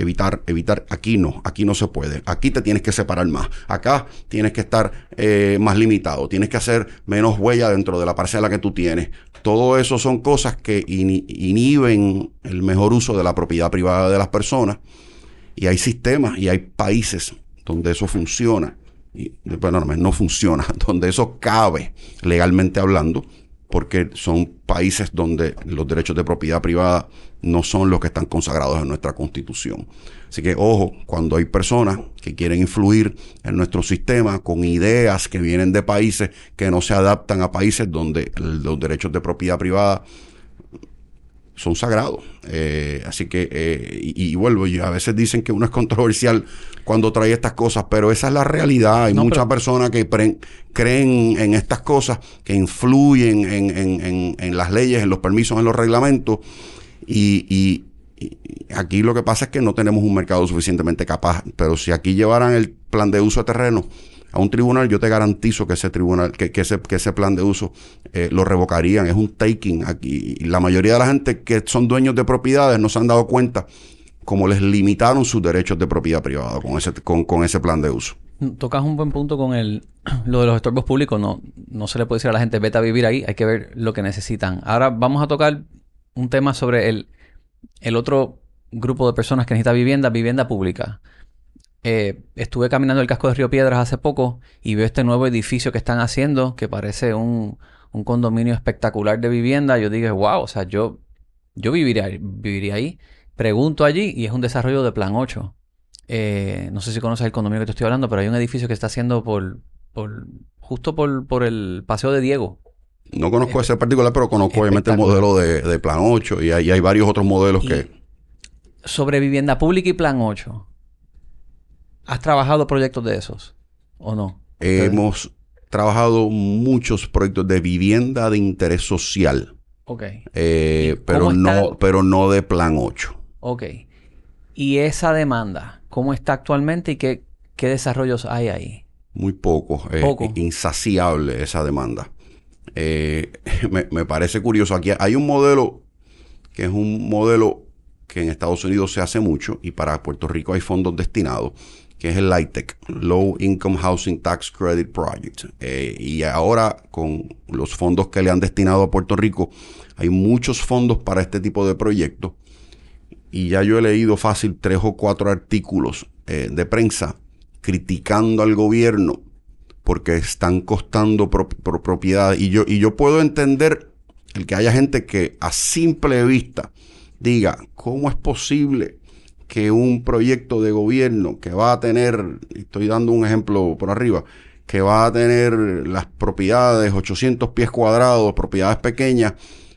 evitar, evitar. Aquí no, aquí no se puede. Aquí te tienes que separar más. Acá tienes que estar eh, más limitado. Tienes que hacer menos huella dentro de la parcela que tú tienes. Todo eso son cosas que inhiben el mejor uso de la propiedad privada de las personas. Y hay sistemas y hay países donde eso funciona. Y, bueno, no, no funciona, donde eso cabe legalmente hablando porque son países donde los derechos de propiedad privada no son los que están consagrados en nuestra constitución. Así que ojo, cuando hay personas que quieren influir en nuestro sistema con ideas que vienen de países que no se adaptan a países donde los derechos de propiedad privada son sagrados. Eh, así que, eh, y, vuelvo, y a veces dicen que uno es controversial cuando trae estas cosas, pero esa es la realidad. Hay muchas personas que creen en estas cosas, que influyen en, las leyes, en los permisos, en los reglamentos, y, y, aquí lo que pasa es que no tenemos un mercado suficientemente capaz, pero si aquí llevaran el plan de uso de terreno, a un tribunal, yo te garantizo que ese tribunal, que, ese, que ese plan de uso eh, lo revocarían. Es un taking aquí. Y la mayoría de la gente que son dueños de propiedades no se han dado cuenta cómo les limitaron sus derechos de propiedad privada con ese, con, con ese plan de uso. Tocas un buen punto con el, lo de los estorbos públicos. No, no se le puede decir a la gente, vete a vivir ahí, hay que ver lo que necesitan. Ahora vamos a tocar un tema sobre el, el otro grupo de personas que necesita vivienda, vivienda pública. Eh, estuve caminando el casco de Río Piedras hace poco y veo este nuevo edificio que están haciendo, que parece un, condominio espectacular de vivienda. Yo dije, wow, o sea, yo, yo viviría, viviría ahí. Pregunto allí y es un desarrollo de Plan 8. Eh, no sé si conoces el condominio que te estoy hablando, pero hay un edificio que está haciendo por, por justo por, por el Paseo de Diego. No conozco ese particular, pero conozco obviamente el modelo de, Plan 8 y hay, hay varios otros modelos que... Sobre vivienda pública y Plan 8. ¿Has trabajado proyectos de esos o no? Hemos trabajado muchos proyectos de vivienda de interés social. Ok. Eh, pero, no, pero no de plan 8. Ok. ¿Y esa demanda, cómo está actualmente y qué, qué desarrollos hay ahí? Muy poco. Poco. insaciable esa demanda. Eh, me, me, parece curioso. Aquí hay un modelo que es un modelo que en Estados Unidos se hace mucho y para Puerto Rico hay fondos destinados que es el LITEC, Low Income Housing Tax Credit Project. Eh, y ahora con los fondos que le han destinado a Puerto Rico, hay muchos fondos para este tipo de proyectos. Y ya yo he leído fácil tres o cuatro artículos eh, de prensa criticando al gobierno porque están costando propiedad. Y yo, y yo puedo entender el que haya gente que a simple vista diga, ¿cómo es posible que un proyecto de gobierno que va a tener, estoy dando un ejemplo por arriba, que va a tener las propiedades, 800 pies cuadrados, propiedades pequeñas,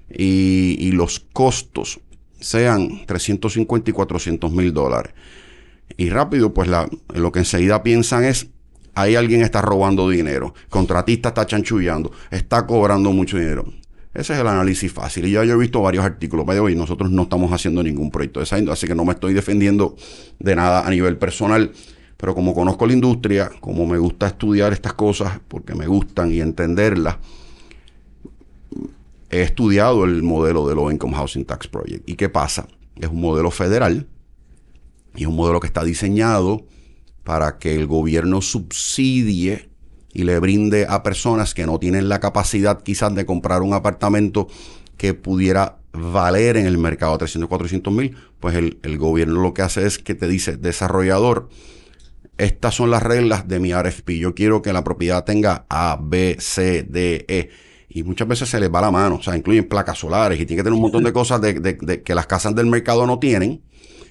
y, los costos sean 350 y 400 mil dólares. Y rápido, pues la, lo que enseguida piensan es, ahí alguien está robando dinero, contratista está chanchullando, está cobrando mucho dinero. Ese es el análisis fácil. Y ya yo he visto varios artículos. By hoy nosotros no estamos haciendo ningún proyecto de esa así que no me estoy defendiendo de nada a nivel personal. Pero como conozco la industria, como me gusta estudiar estas cosas, porque me gustan y entenderlas, he estudiado el modelo de Low Income Housing Tax Project. ¿Y qué pasa? Es un modelo federal y es un modelo que está diseñado para que el gobierno subsidie y le brinde a personas que no tienen la capacidad quizás de comprar un apartamento que pudiera valer en el mercado 300, 400 mil, pues el, el, gobierno lo que hace es que te dice, desarrollador, estas son las reglas de mi RFP. Yo quiero que la propiedad tenga A, B, C, D, E. Y muchas veces se les va la mano, o sea, incluyen placas solares y tiene que tener un montón de cosas de, de que las casas del mercado no tienen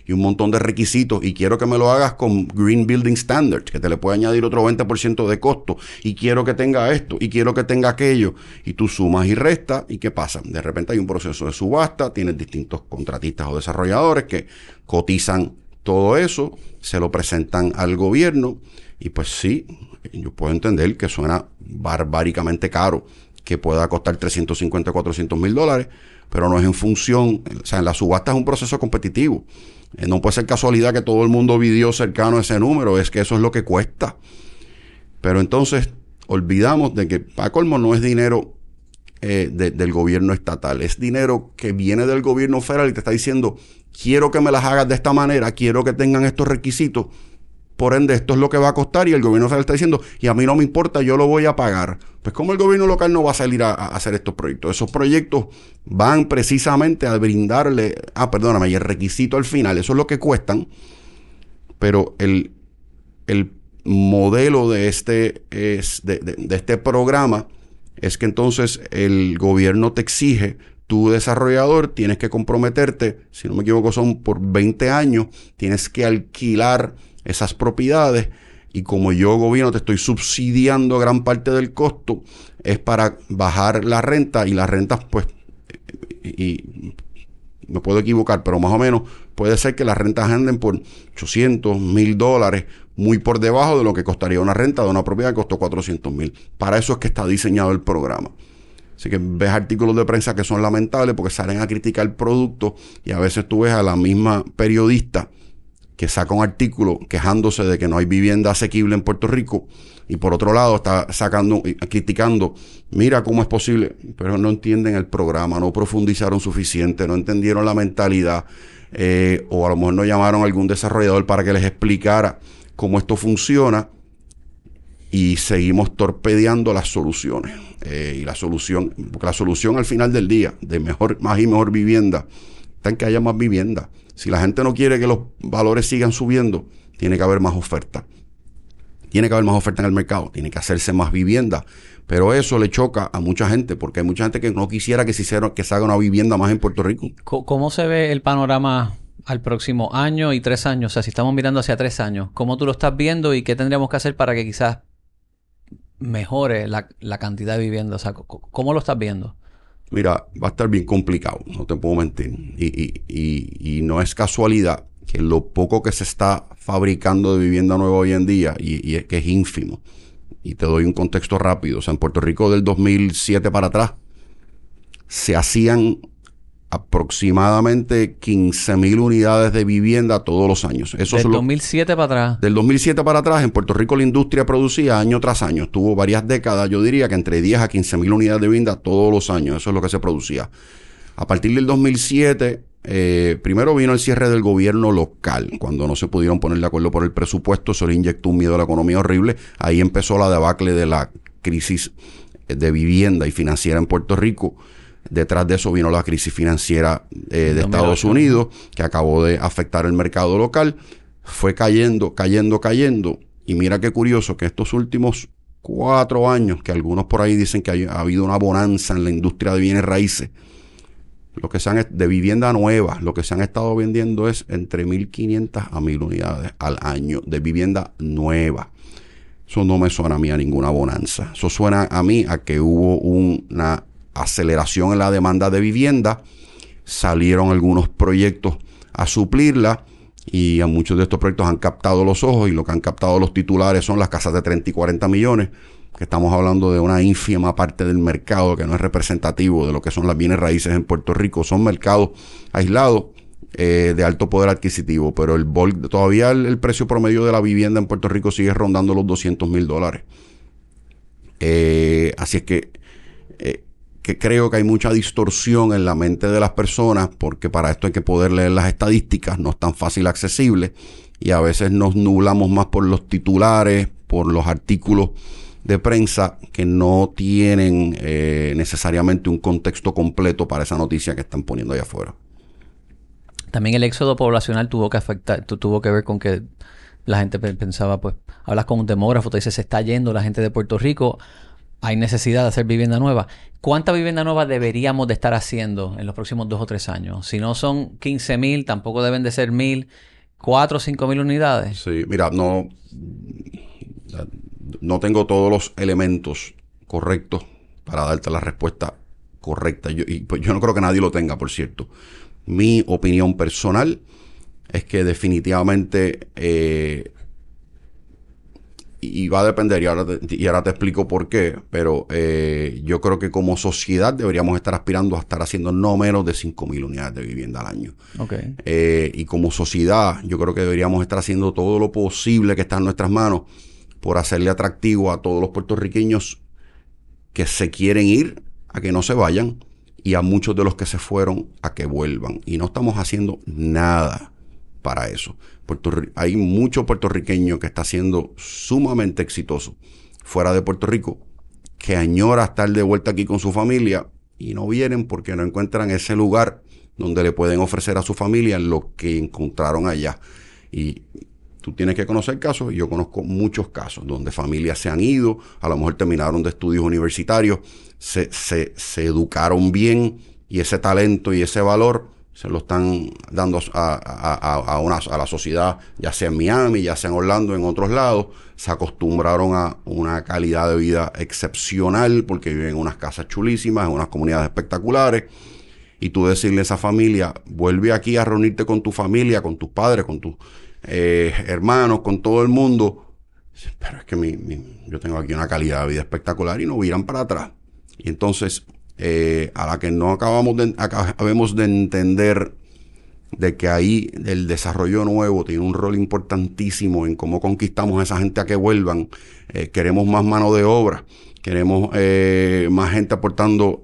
y un montón de requisitos y quiero que me lo hagas con Green Building Standards, que te le puede añadir otro 20% de costo y quiero que tenga esto y quiero que tenga aquello y tú sumas y restas y ¿qué pasa? De repente hay un proceso de subasta, tienes distintos contratistas o desarrolladores que cotizan todo eso, se lo presentan al gobierno y pues sí, yo puedo entender que suena barbáricamente caro, que pueda costar 350, 400 mil dólares, pero no es en función, o sea, la subasta es un proceso competitivo. Eh, no puede ser casualidad que todo el mundo vivió cercano a ese número, es que eso es lo que cuesta. Pero entonces olvidamos de que para colmo no es dinero eh, del gobierno estatal, es dinero que viene del gobierno federal y te está diciendo, quiero que me las hagas de esta manera, quiero que tengan estos requisitos, por ende esto es lo que va a costar y el gobierno federal está diciendo, y a mí no me importa, yo lo voy a pagar. Pues como el gobierno local no va a salir a, hacer estos proyectos, esos proyectos van precisamente a brindarle, ah, perdóname, y el requisito al final, eso es lo que cuestan, pero el, el modelo de este, es, de, de este programa es que entonces el gobierno te exige tu desarrollador tienes que comprometerte, si no me equivoco son por 20 años, tienes que alquilar esas propiedades y como yo gobierno te estoy subsidiando gran parte del costo, es para bajar la renta y las rentas pues, y, me puedo equivocar, pero más o menos puede ser que las rentas anden por 800, 1000 dólares, muy por debajo de lo que costaría una renta de una propiedad que costó 400 mil. Para eso es que está diseñado el programa. Así que ves artículos de prensa que son lamentables porque salen a criticar el producto y a veces tú ves a la misma periodista que saca un artículo quejándose de que no hay vivienda asequible en Puerto Rico y por otro lado está sacando criticando, mira cómo es posible, pero no entienden el programa, no profundizaron suficiente, no entendieron la mentalidad eh, o a lo mejor no llamaron a algún desarrollador para que les explicara cómo esto funciona y seguimos torpedeando las soluciones. Eh, y la solución, porque la solución al final del día de mejor, más y mejor vivienda está en que haya más vivienda. Si la gente no quiere que los valores sigan subiendo, tiene que haber más oferta. Tiene que haber más oferta en el mercado, tiene que hacerse más vivienda. Pero eso le choca a mucha gente, porque hay mucha gente que no quisiera que se, hiciera, que se haga una vivienda más en Puerto Rico. ¿Cómo se ve el panorama al próximo año y tres años? O sea, si estamos mirando hacia tres años, ¿cómo tú lo estás viendo y qué tendríamos que hacer para que quizás mejore la, cantidad de vivienda? O sea, ¿cómo lo estás viendo? Mira, va a estar bien complicado, no te puedo mentir. Y, no es casualidad que lo poco que se está fabricando de vivienda nueva hoy en día, y, es que es ínfimo. Y te doy un contexto rápido. O sea, en Puerto Rico del 2007 para atrás, se hacían aproximadamente 15 mil unidades de vivienda todos los años. Eso del 2007 para atrás. Del 2007 para atrás, en Puerto Rico la industria producía año tras año. Tuvo varias décadas, yo diría que entre 10 a 15 mil unidades de vivienda todos los años. Eso es lo que se producía. A partir del 2007, eh, primero vino el cierre del gobierno local, cuando no se pudieron poner de acuerdo por el presupuesto, se le inyectó un miedo a la economía horrible. Ahí empezó la debacle de la crisis de vivienda y financiera en Puerto Rico Detrás de eso vino la crisis financiera eh, de Estados Unidos, que acabó de afectar el mercado local. Fue cayendo, cayendo, cayendo. Y mira qué curioso que estos últimos cuatro años, que algunos por ahí dicen que ha habido una bonanza en la industria de bienes raíces, lo que se han, de vivienda nueva, lo que se han estado vendiendo es entre 1.500 a 1.000 unidades al año de vivienda nueva. Eso no me suena a mí a ninguna bonanza. Eso suena a mí a que hubo una aceleración en la demanda de vivienda, salieron algunos proyectos a suplirla y a muchos de estos proyectos han captado los ojos y lo que han captado los titulares son las casas de 30 y 40 millones, que estamos hablando de una ínfima parte del mercado que no es representativo de lo que son las bienes raíces en Puerto Rico, son mercados aislados eh, de alto poder adquisitivo, pero el todavía el, precio promedio de la vivienda en Puerto Rico sigue rondando los 200 mil dólares. Eh, así es que que creo que hay mucha distorsión en la mente de las personas, porque para esto hay que poder leer las estadísticas, no es tan fácil accesible, y a veces nos nublamos más por los titulares, por los artículos de prensa que no tienen eh, necesariamente un contexto completo para esa noticia que están poniendo allá afuera. También el éxodo poblacional tuvo que afectar, tuvo que ver con que la gente pensaba, pues, hablas con un demógrafo, te dice, se está yendo la gente de Puerto Rico, hay necesidad de hacer vivienda nueva. ¿Cuánta vivienda nueva deberíamos de estar haciendo en los próximos dos o tres años? Si no son 15 mil, tampoco deben de ser mil, cuatro o cinco mil unidades. Sí, mira, no, no tengo todos los elementos correctos para darte la respuesta correcta. Yo, y pues yo no creo que nadie lo tenga, por cierto. Mi opinión personal es que definitivamente eh, y va a depender, y ahora te, y ahora te explico por qué, pero eh, yo creo que como sociedad deberíamos estar aspirando a estar haciendo no menos de 5.000 unidades de vivienda al año. Okay. Eh, y como sociedad, yo creo que deberíamos estar haciendo todo lo posible que está en nuestras manos por hacerle atractivo a todos los puertorriqueños que se quieren ir a que no se vayan y a muchos de los que se fueron a que vuelvan. Y no estamos haciendo nada para eso. hay mucho puertorriqueño que está siendo sumamente exitoso fuera de Puerto Rico, que añora estar de vuelta aquí con su familia y no vienen porque no encuentran ese lugar donde le pueden ofrecer a su familia lo que encontraron allá. Y tú tienes que conocer casos, yo conozco muchos casos donde familias se han ido, a lo mejor terminaron de estudios universitarios, se, se, se educaron bien y ese talento y ese valor se lo están dando a, a, una, a la sociedad, ya sea en Miami, ya sea en Orlando, en otros lados, se acostumbraron a una calidad de vida excepcional porque viven en unas casas chulísimas, en unas comunidades espectaculares. Y tú decirle a esa familia, vuelve aquí a reunirte con tu familia, con tus padres, con tus eh, hermanos, con todo el mundo. Pero es que mi, yo tengo aquí una calidad de vida espectacular y no miran para atrás. Y entonces eh, a la que no acabamos de, acabemos de entender de que ahí el desarrollo nuevo tiene un rol importantísimo en cómo conquistamos a esa gente a que vuelvan. Eh, queremos más mano de obra, queremos eh, más gente aportando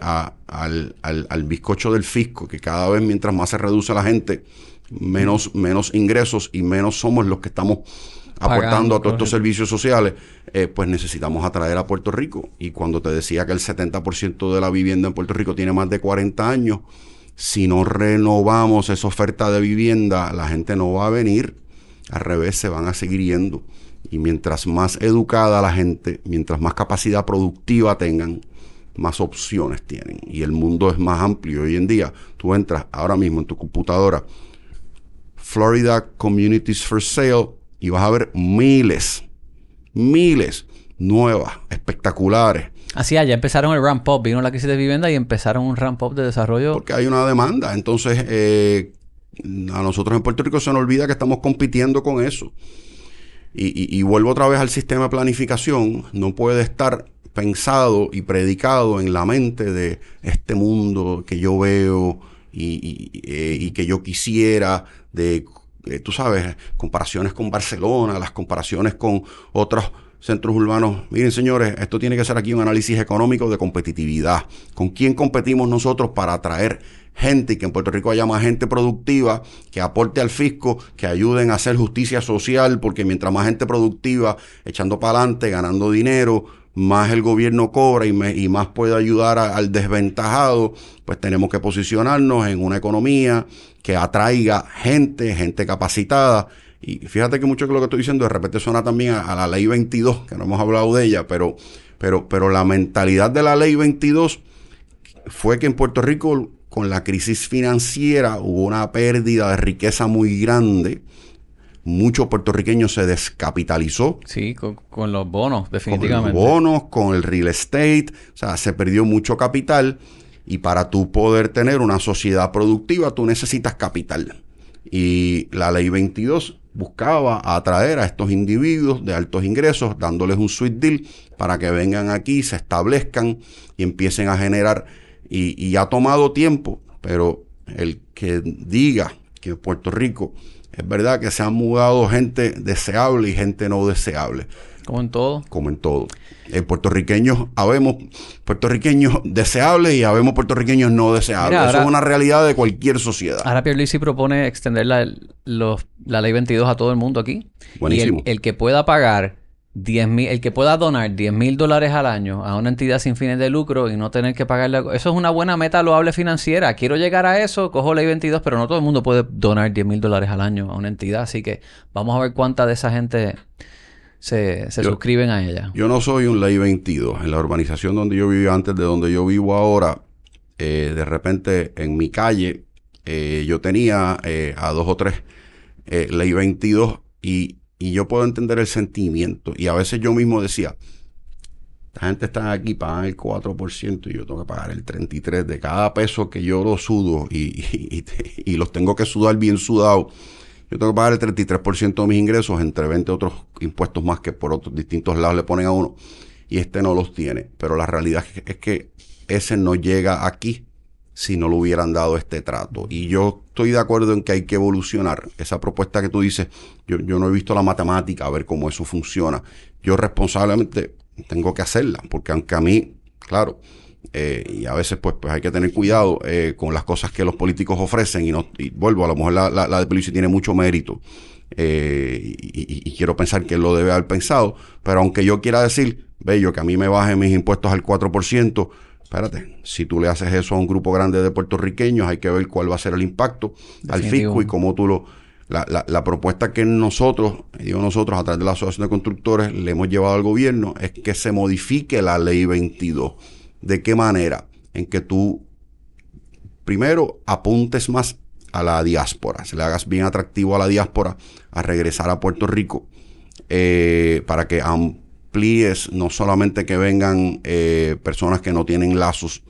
al, al, bizcocho del fisco, que cada vez mientras más se reduce la gente, menos, menos ingresos y menos somos los que estamos aportando a todos estos servicios sociales, eh, pues necesitamos atraer a Puerto Rico. Y cuando te decía que el 70% de la vivienda en Puerto Rico tiene más de 40 años, si no renovamos esa oferta de vivienda, la gente no va a venir. Al revés, se van a seguir yendo. Y mientras más educada la gente, mientras más capacidad productiva tengan, más opciones tienen. Y el mundo es más amplio. Hoy en día, tú entras ahora mismo en tu computadora, Florida Communities for Sale, y vas a ver miles, miles nuevas, espectaculares. Así ya empezaron el ramp up, vino la crisis de vivienda y empezaron un ramp up de desarrollo. Porque hay una demanda, entonces eh, a nosotros en Puerto Rico se nos olvida que estamos compitiendo con eso. Y, y, vuelvo otra vez al sistema de planificación, no puede estar pensado y predicado en la mente de este mundo que yo veo y, y eh, que yo quisiera, de eh, tú sabes, comparaciones con Barcelona, las comparaciones con otros centros urbanos. Miren, señores, esto tiene que ser aquí un análisis económico de competitividad. ¿Con quién competimos nosotros para atraer gente y que en Puerto Rico haya más gente productiva que aporte al fisco, que ayuden a hacer justicia social, porque mientras más gente productiva, echando para adelante, ganando dinero, más el gobierno cobra y, más puede ayudar al desventajado, pues tenemos que posicionarnos en una economía que atraiga gente, gente capacitada. Y fíjate que mucho de lo que estoy diciendo de repente suena también a, la ley 22, que no hemos hablado de ella, pero, pero, pero la mentalidad de la ley 22 fue que en Puerto Rico con la crisis financiera hubo una pérdida de riqueza muy grande mucho puertorriqueño se descapitalizó. Sí, con, los bonos, definitivamente. Con los bonos, con el real estate, o sea, se perdió mucho capital y para tú poder tener una sociedad productiva tú necesitas capital. Y la ley 22 buscaba atraer a estos individuos de altos ingresos, dándoles un sweet deal para que vengan aquí, se establezcan y empiecen a generar. Y, y ha tomado tiempo, pero el que diga que Puerto Rico es verdad que se han mudado gente deseable y gente no deseable. Como en todo. Como en todo. En puertorriqueños habemos puertorriqueños deseables y habemos puertorriqueños no deseables. Eso es una realidad de cualquier sociedad. Ahora Pierluisi propone extender la, la ley 22 a todo el mundo aquí. Buenísimo. Y el, que pueda pagar 10 mil, el que pueda donar 10 mil dólares al año a una entidad sin fines de lucro y no tener que pagarle, eso es una buena meta loable financiera. Quiero llegar a eso, cojo ley 22, pero no todo el mundo puede donar 10 mil dólares al año a una entidad, así que vamos a ver cuánta de esa gente se, suscriben a ella. Yo no soy un ley 22. En la urbanización donde yo vivía antes de donde yo vivo ahora, eh, de repente en mi calle eh, yo tenía eh, a dos o tres ley 22 y y yo puedo entender el sentimiento. Y a veces yo mismo decía, la gente está aquí, pagan el 4% y yo tengo que pagar el 33% de cada peso que yo lo sudo y, y, los tengo que sudar bien sudado. Yo tengo que pagar el 33% de mis ingresos entre 20 otros impuestos más que por otros distintos lados le ponen a uno. Y este no los tiene. Pero la realidad es que ese no llega aquí si no le hubieran dado este trato. Y yo estoy de acuerdo en que hay que evolucionar. Esa propuesta que tú dices, yo, no he visto la matemática, a ver cómo eso funciona. Yo responsablemente tengo que hacerla, porque aunque a mí, claro, eh, y a veces pues, pues hay que tener cuidado eh, con las cosas que los políticos ofrecen y, no, y vuelvo, a lo mejor la, la, de Pelici tiene mucho mérito. Eh, y, y, quiero pensar que lo debe haber pensado, pero aunque yo quiera decir, bello, que a mí me bajen mis impuestos al 4%, espérate, si tú le haces eso a un grupo grande de puertorriqueños, hay que ver cuál va a ser el impacto al fisco y cómo tú lo... La, la, la, propuesta que nosotros, digo nosotros a través de la Asociación de Constructores, le hemos llevado al gobierno es que se modifique la ley 22. ¿De qué manera? En que tú, primero, apuntes más a la diáspora, se le hagas bien atractivo a la diáspora a regresar a Puerto Rico eh, para que no solamente que vengan eh, personas que no tienen lazos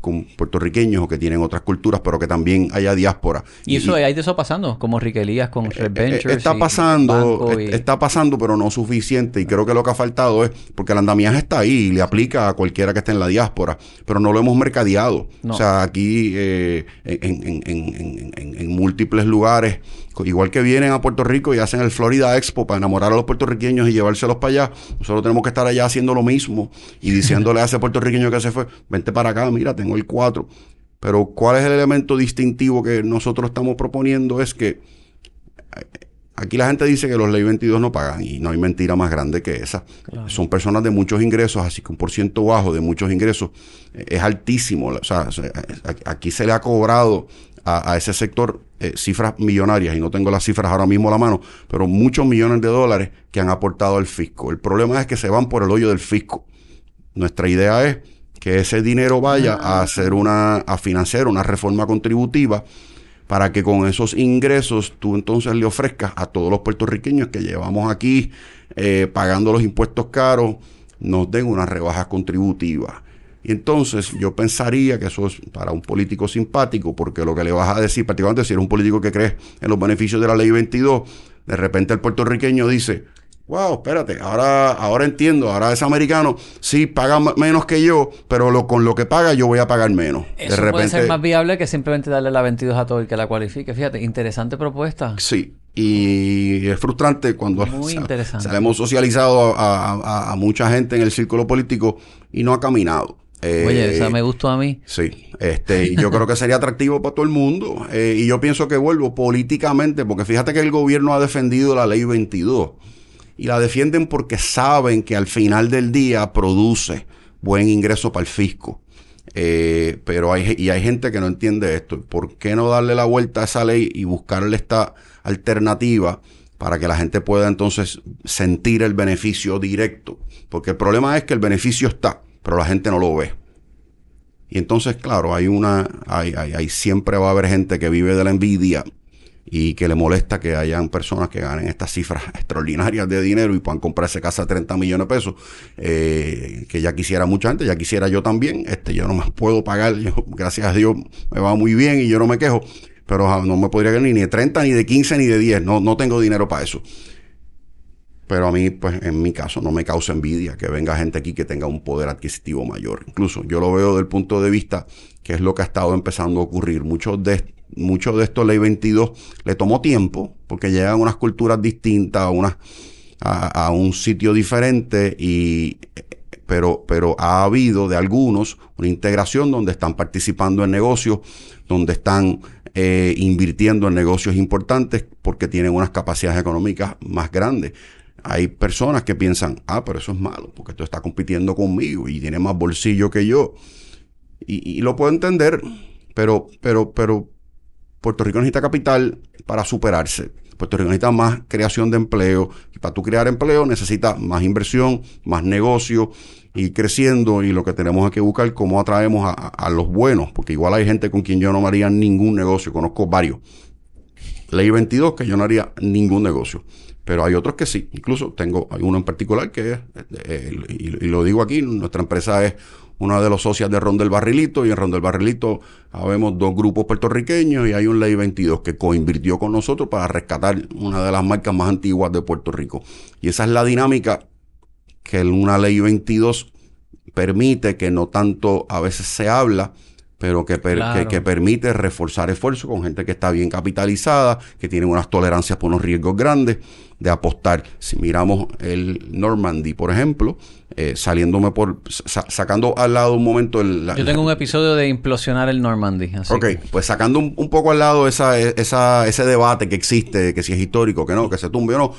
con puertorriqueños o que tienen otras culturas, pero que también haya diáspora. Y, eso hay de eso pasando, como Riquelías con Red eh, eh, Ventures. Está pasando, está pasando, pero no suficiente. Y creo que lo que ha faltado es, porque el andamiaje está ahí y le aplica a cualquiera que esté en la diáspora, pero no lo hemos mercadeado. O sea, aquí en, en múltiples lugares igual que vienen a Puerto Rico y hacen el Florida Expo para enamorar a los puertorriqueños y llevárselos para allá, nosotros tenemos que estar allá haciendo lo mismo y diciéndole a ese puertorriqueño que se fue, vente para acá, mira, tengo el 4. Pero ¿cuál es el elemento distintivo que nosotros estamos proponiendo? Es que eh, aquí la gente dice que los ley 22 no pagan y no hay mentira más grande que esa. Son personas de muchos ingresos, así que un por ciento bajo de muchos ingresos eh, es altísimo. O sea, aquí se le ha cobrado a, ese sector eh, cifras millonarias, y no tengo las cifras ahora mismo a la mano, pero muchos millones de dólares que han aportado al fisco. El problema es que se van por el hoyo del fisco. Nuestra idea es que ese dinero vaya a ah. hacer una, a financiar una reforma contributiva para que con esos ingresos tú entonces le ofrezcas a todos los puertorriqueños que llevamos aquí eh, pagando los impuestos caros, nos den una rebaja contributiva. Y entonces yo pensaría que eso es para un político simpático, porque lo que le vas a decir, particularmente si eres un político que cree en los beneficios de la ley 22, de repente el puertorriqueño dice, wow, espérate, ahora, ahora entiendo, ahora es americano, sí, paga menos que yo, pero lo, con lo que paga yo voy a pagar menos. Eso de repente, puede ser más viable que simplemente darle la 22 a todo el que la cualifique. Fíjate, interesante propuesta. Sí, y es frustrante cuando Muy interesante. se, hemos socializado a, mucha gente en el círculo político y no ha caminado. Oye, esa me gustó a mí. Sí, este, yo creo que sería atractivo para todo el mundo. Eh, y yo pienso que vuelvo políticamente, porque fíjate que el gobierno ha defendido la ley 22. Y la defienden porque saben que al final del día produce buen ingreso para el fisco. Eh, pero hay, y hay gente que no entiende esto. ¿Por qué no darle la vuelta a esa ley y buscarle esta alternativa para que la gente pueda entonces sentir el beneficio directo? Porque el problema es que el beneficio está pero la gente no lo ve. Y entonces, claro, hay una, hay, hay, siempre va a haber gente que vive de la envidia y que le molesta que hayan personas que ganen estas cifras extraordinarias de dinero y puedan comprarse casa de 30 millones de pesos, eh, que ya quisiera mucha gente, ya quisiera yo también, este, yo no más puedo pagar, yo, gracias a Dios me va muy bien y yo no me quejo, pero ah, no me podría ganar ni de 30, ni de 15, ni de 10, no, no tengo dinero para eso. Pero a mí, pues en mi caso, no me causa envidia que venga gente aquí que tenga un poder adquisitivo mayor. Incluso yo lo veo del punto de vista que es lo que ha estado empezando a ocurrir. Muchos de, muchos de estos ley 22 le tomó tiempo porque llegan unas culturas distintas, a, unas, a, un sitio diferente y pero, pero ha habido de algunos una integración donde están participando en negocios, donde están eh, invirtiendo en negocios importantes porque tienen unas capacidades económicas más grandes. Hay personas que piensan, ah, pero eso es malo, porque tú estás compitiendo conmigo y tiene más bolsillo que yo. Y, lo puedo entender, pero, pero, pero Puerto Rico necesita capital para superarse. Puerto Rico necesita más creación de empleo. Y para tú crear empleo necesita más inversión, más negocio y creciendo. Y lo que tenemos que buscar cómo atraemos a, a, los buenos, porque igual hay gente con quien yo no haría ningún negocio. Conozco varios. Ley 22 que yo no haría ningún negocio. Pero hay otros que sí. Incluso tengo hay uno en particular que es, eh, y, lo digo aquí, nuestra empresa es una de los socios de Ron del Barrilito y en Ron del Barrilito habemos dos grupos puertorriqueños y hay un Ley 22 que coinvirtió con nosotros para rescatar una de las marcas más antiguas de Puerto Rico. Y esa es la dinámica que una Ley 22 permite que no tanto a veces se habla, pero que, que, permite reforzar esfuerzos con gente que está bien capitalizada, que tiene unas tolerancias por unos riesgos grandes de apostar. Si miramos el Normandy, por ejemplo, eh, saliéndome por, sacando al lado un momento el... Yo tengo un episodio de implosionar el Normandy. Así ok, pues sacando un, poco al lado esa, esa, ese debate que existe, que si es histórico, que no, que se tumbe o no,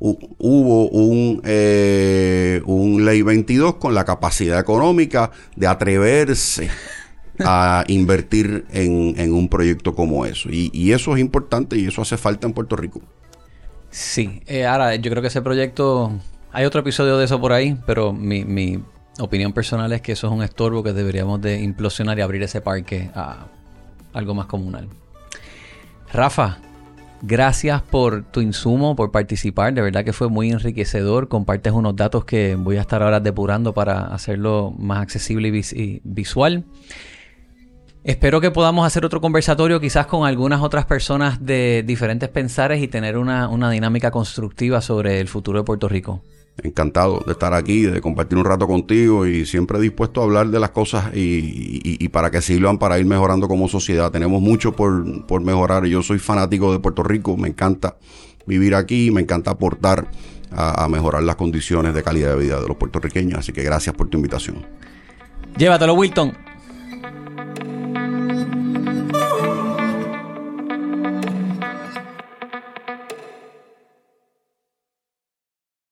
hubo un, eh, un ley 22 con la capacidad económica de atreverse a invertir en, un proyecto como eso. Y, eso es importante y eso hace falta en Puerto Rico. Sí, eh, ahora yo creo que ese proyecto, hay otro episodio de eso por ahí, pero mi, mi opinión personal es que eso es un estorbo que deberíamos de implosionar y abrir ese parque a algo más comunal. Rafa, gracias por tu insumo, por participar. De verdad que fue muy enriquecedor. Compartes unos datos que voy a estar ahora depurando para hacerlo más accesible y visual. Espero que podamos hacer otro conversatorio quizás con algunas otras personas de diferentes pensares y tener una, dinámica constructiva sobre el futuro de Puerto Rico. Encantado de estar aquí, de compartir un rato contigo y siempre dispuesto a hablar de las cosas y, para que sirvan para ir mejorando como sociedad. Tenemos mucho por, por mejorar. Yo soy fanático de Puerto Rico, me encanta vivir aquí, me encanta aportar a, a mejorar las condiciones de calidad de vida de los puertorriqueños. Así que gracias por tu invitación. Llévatelo, Wilton.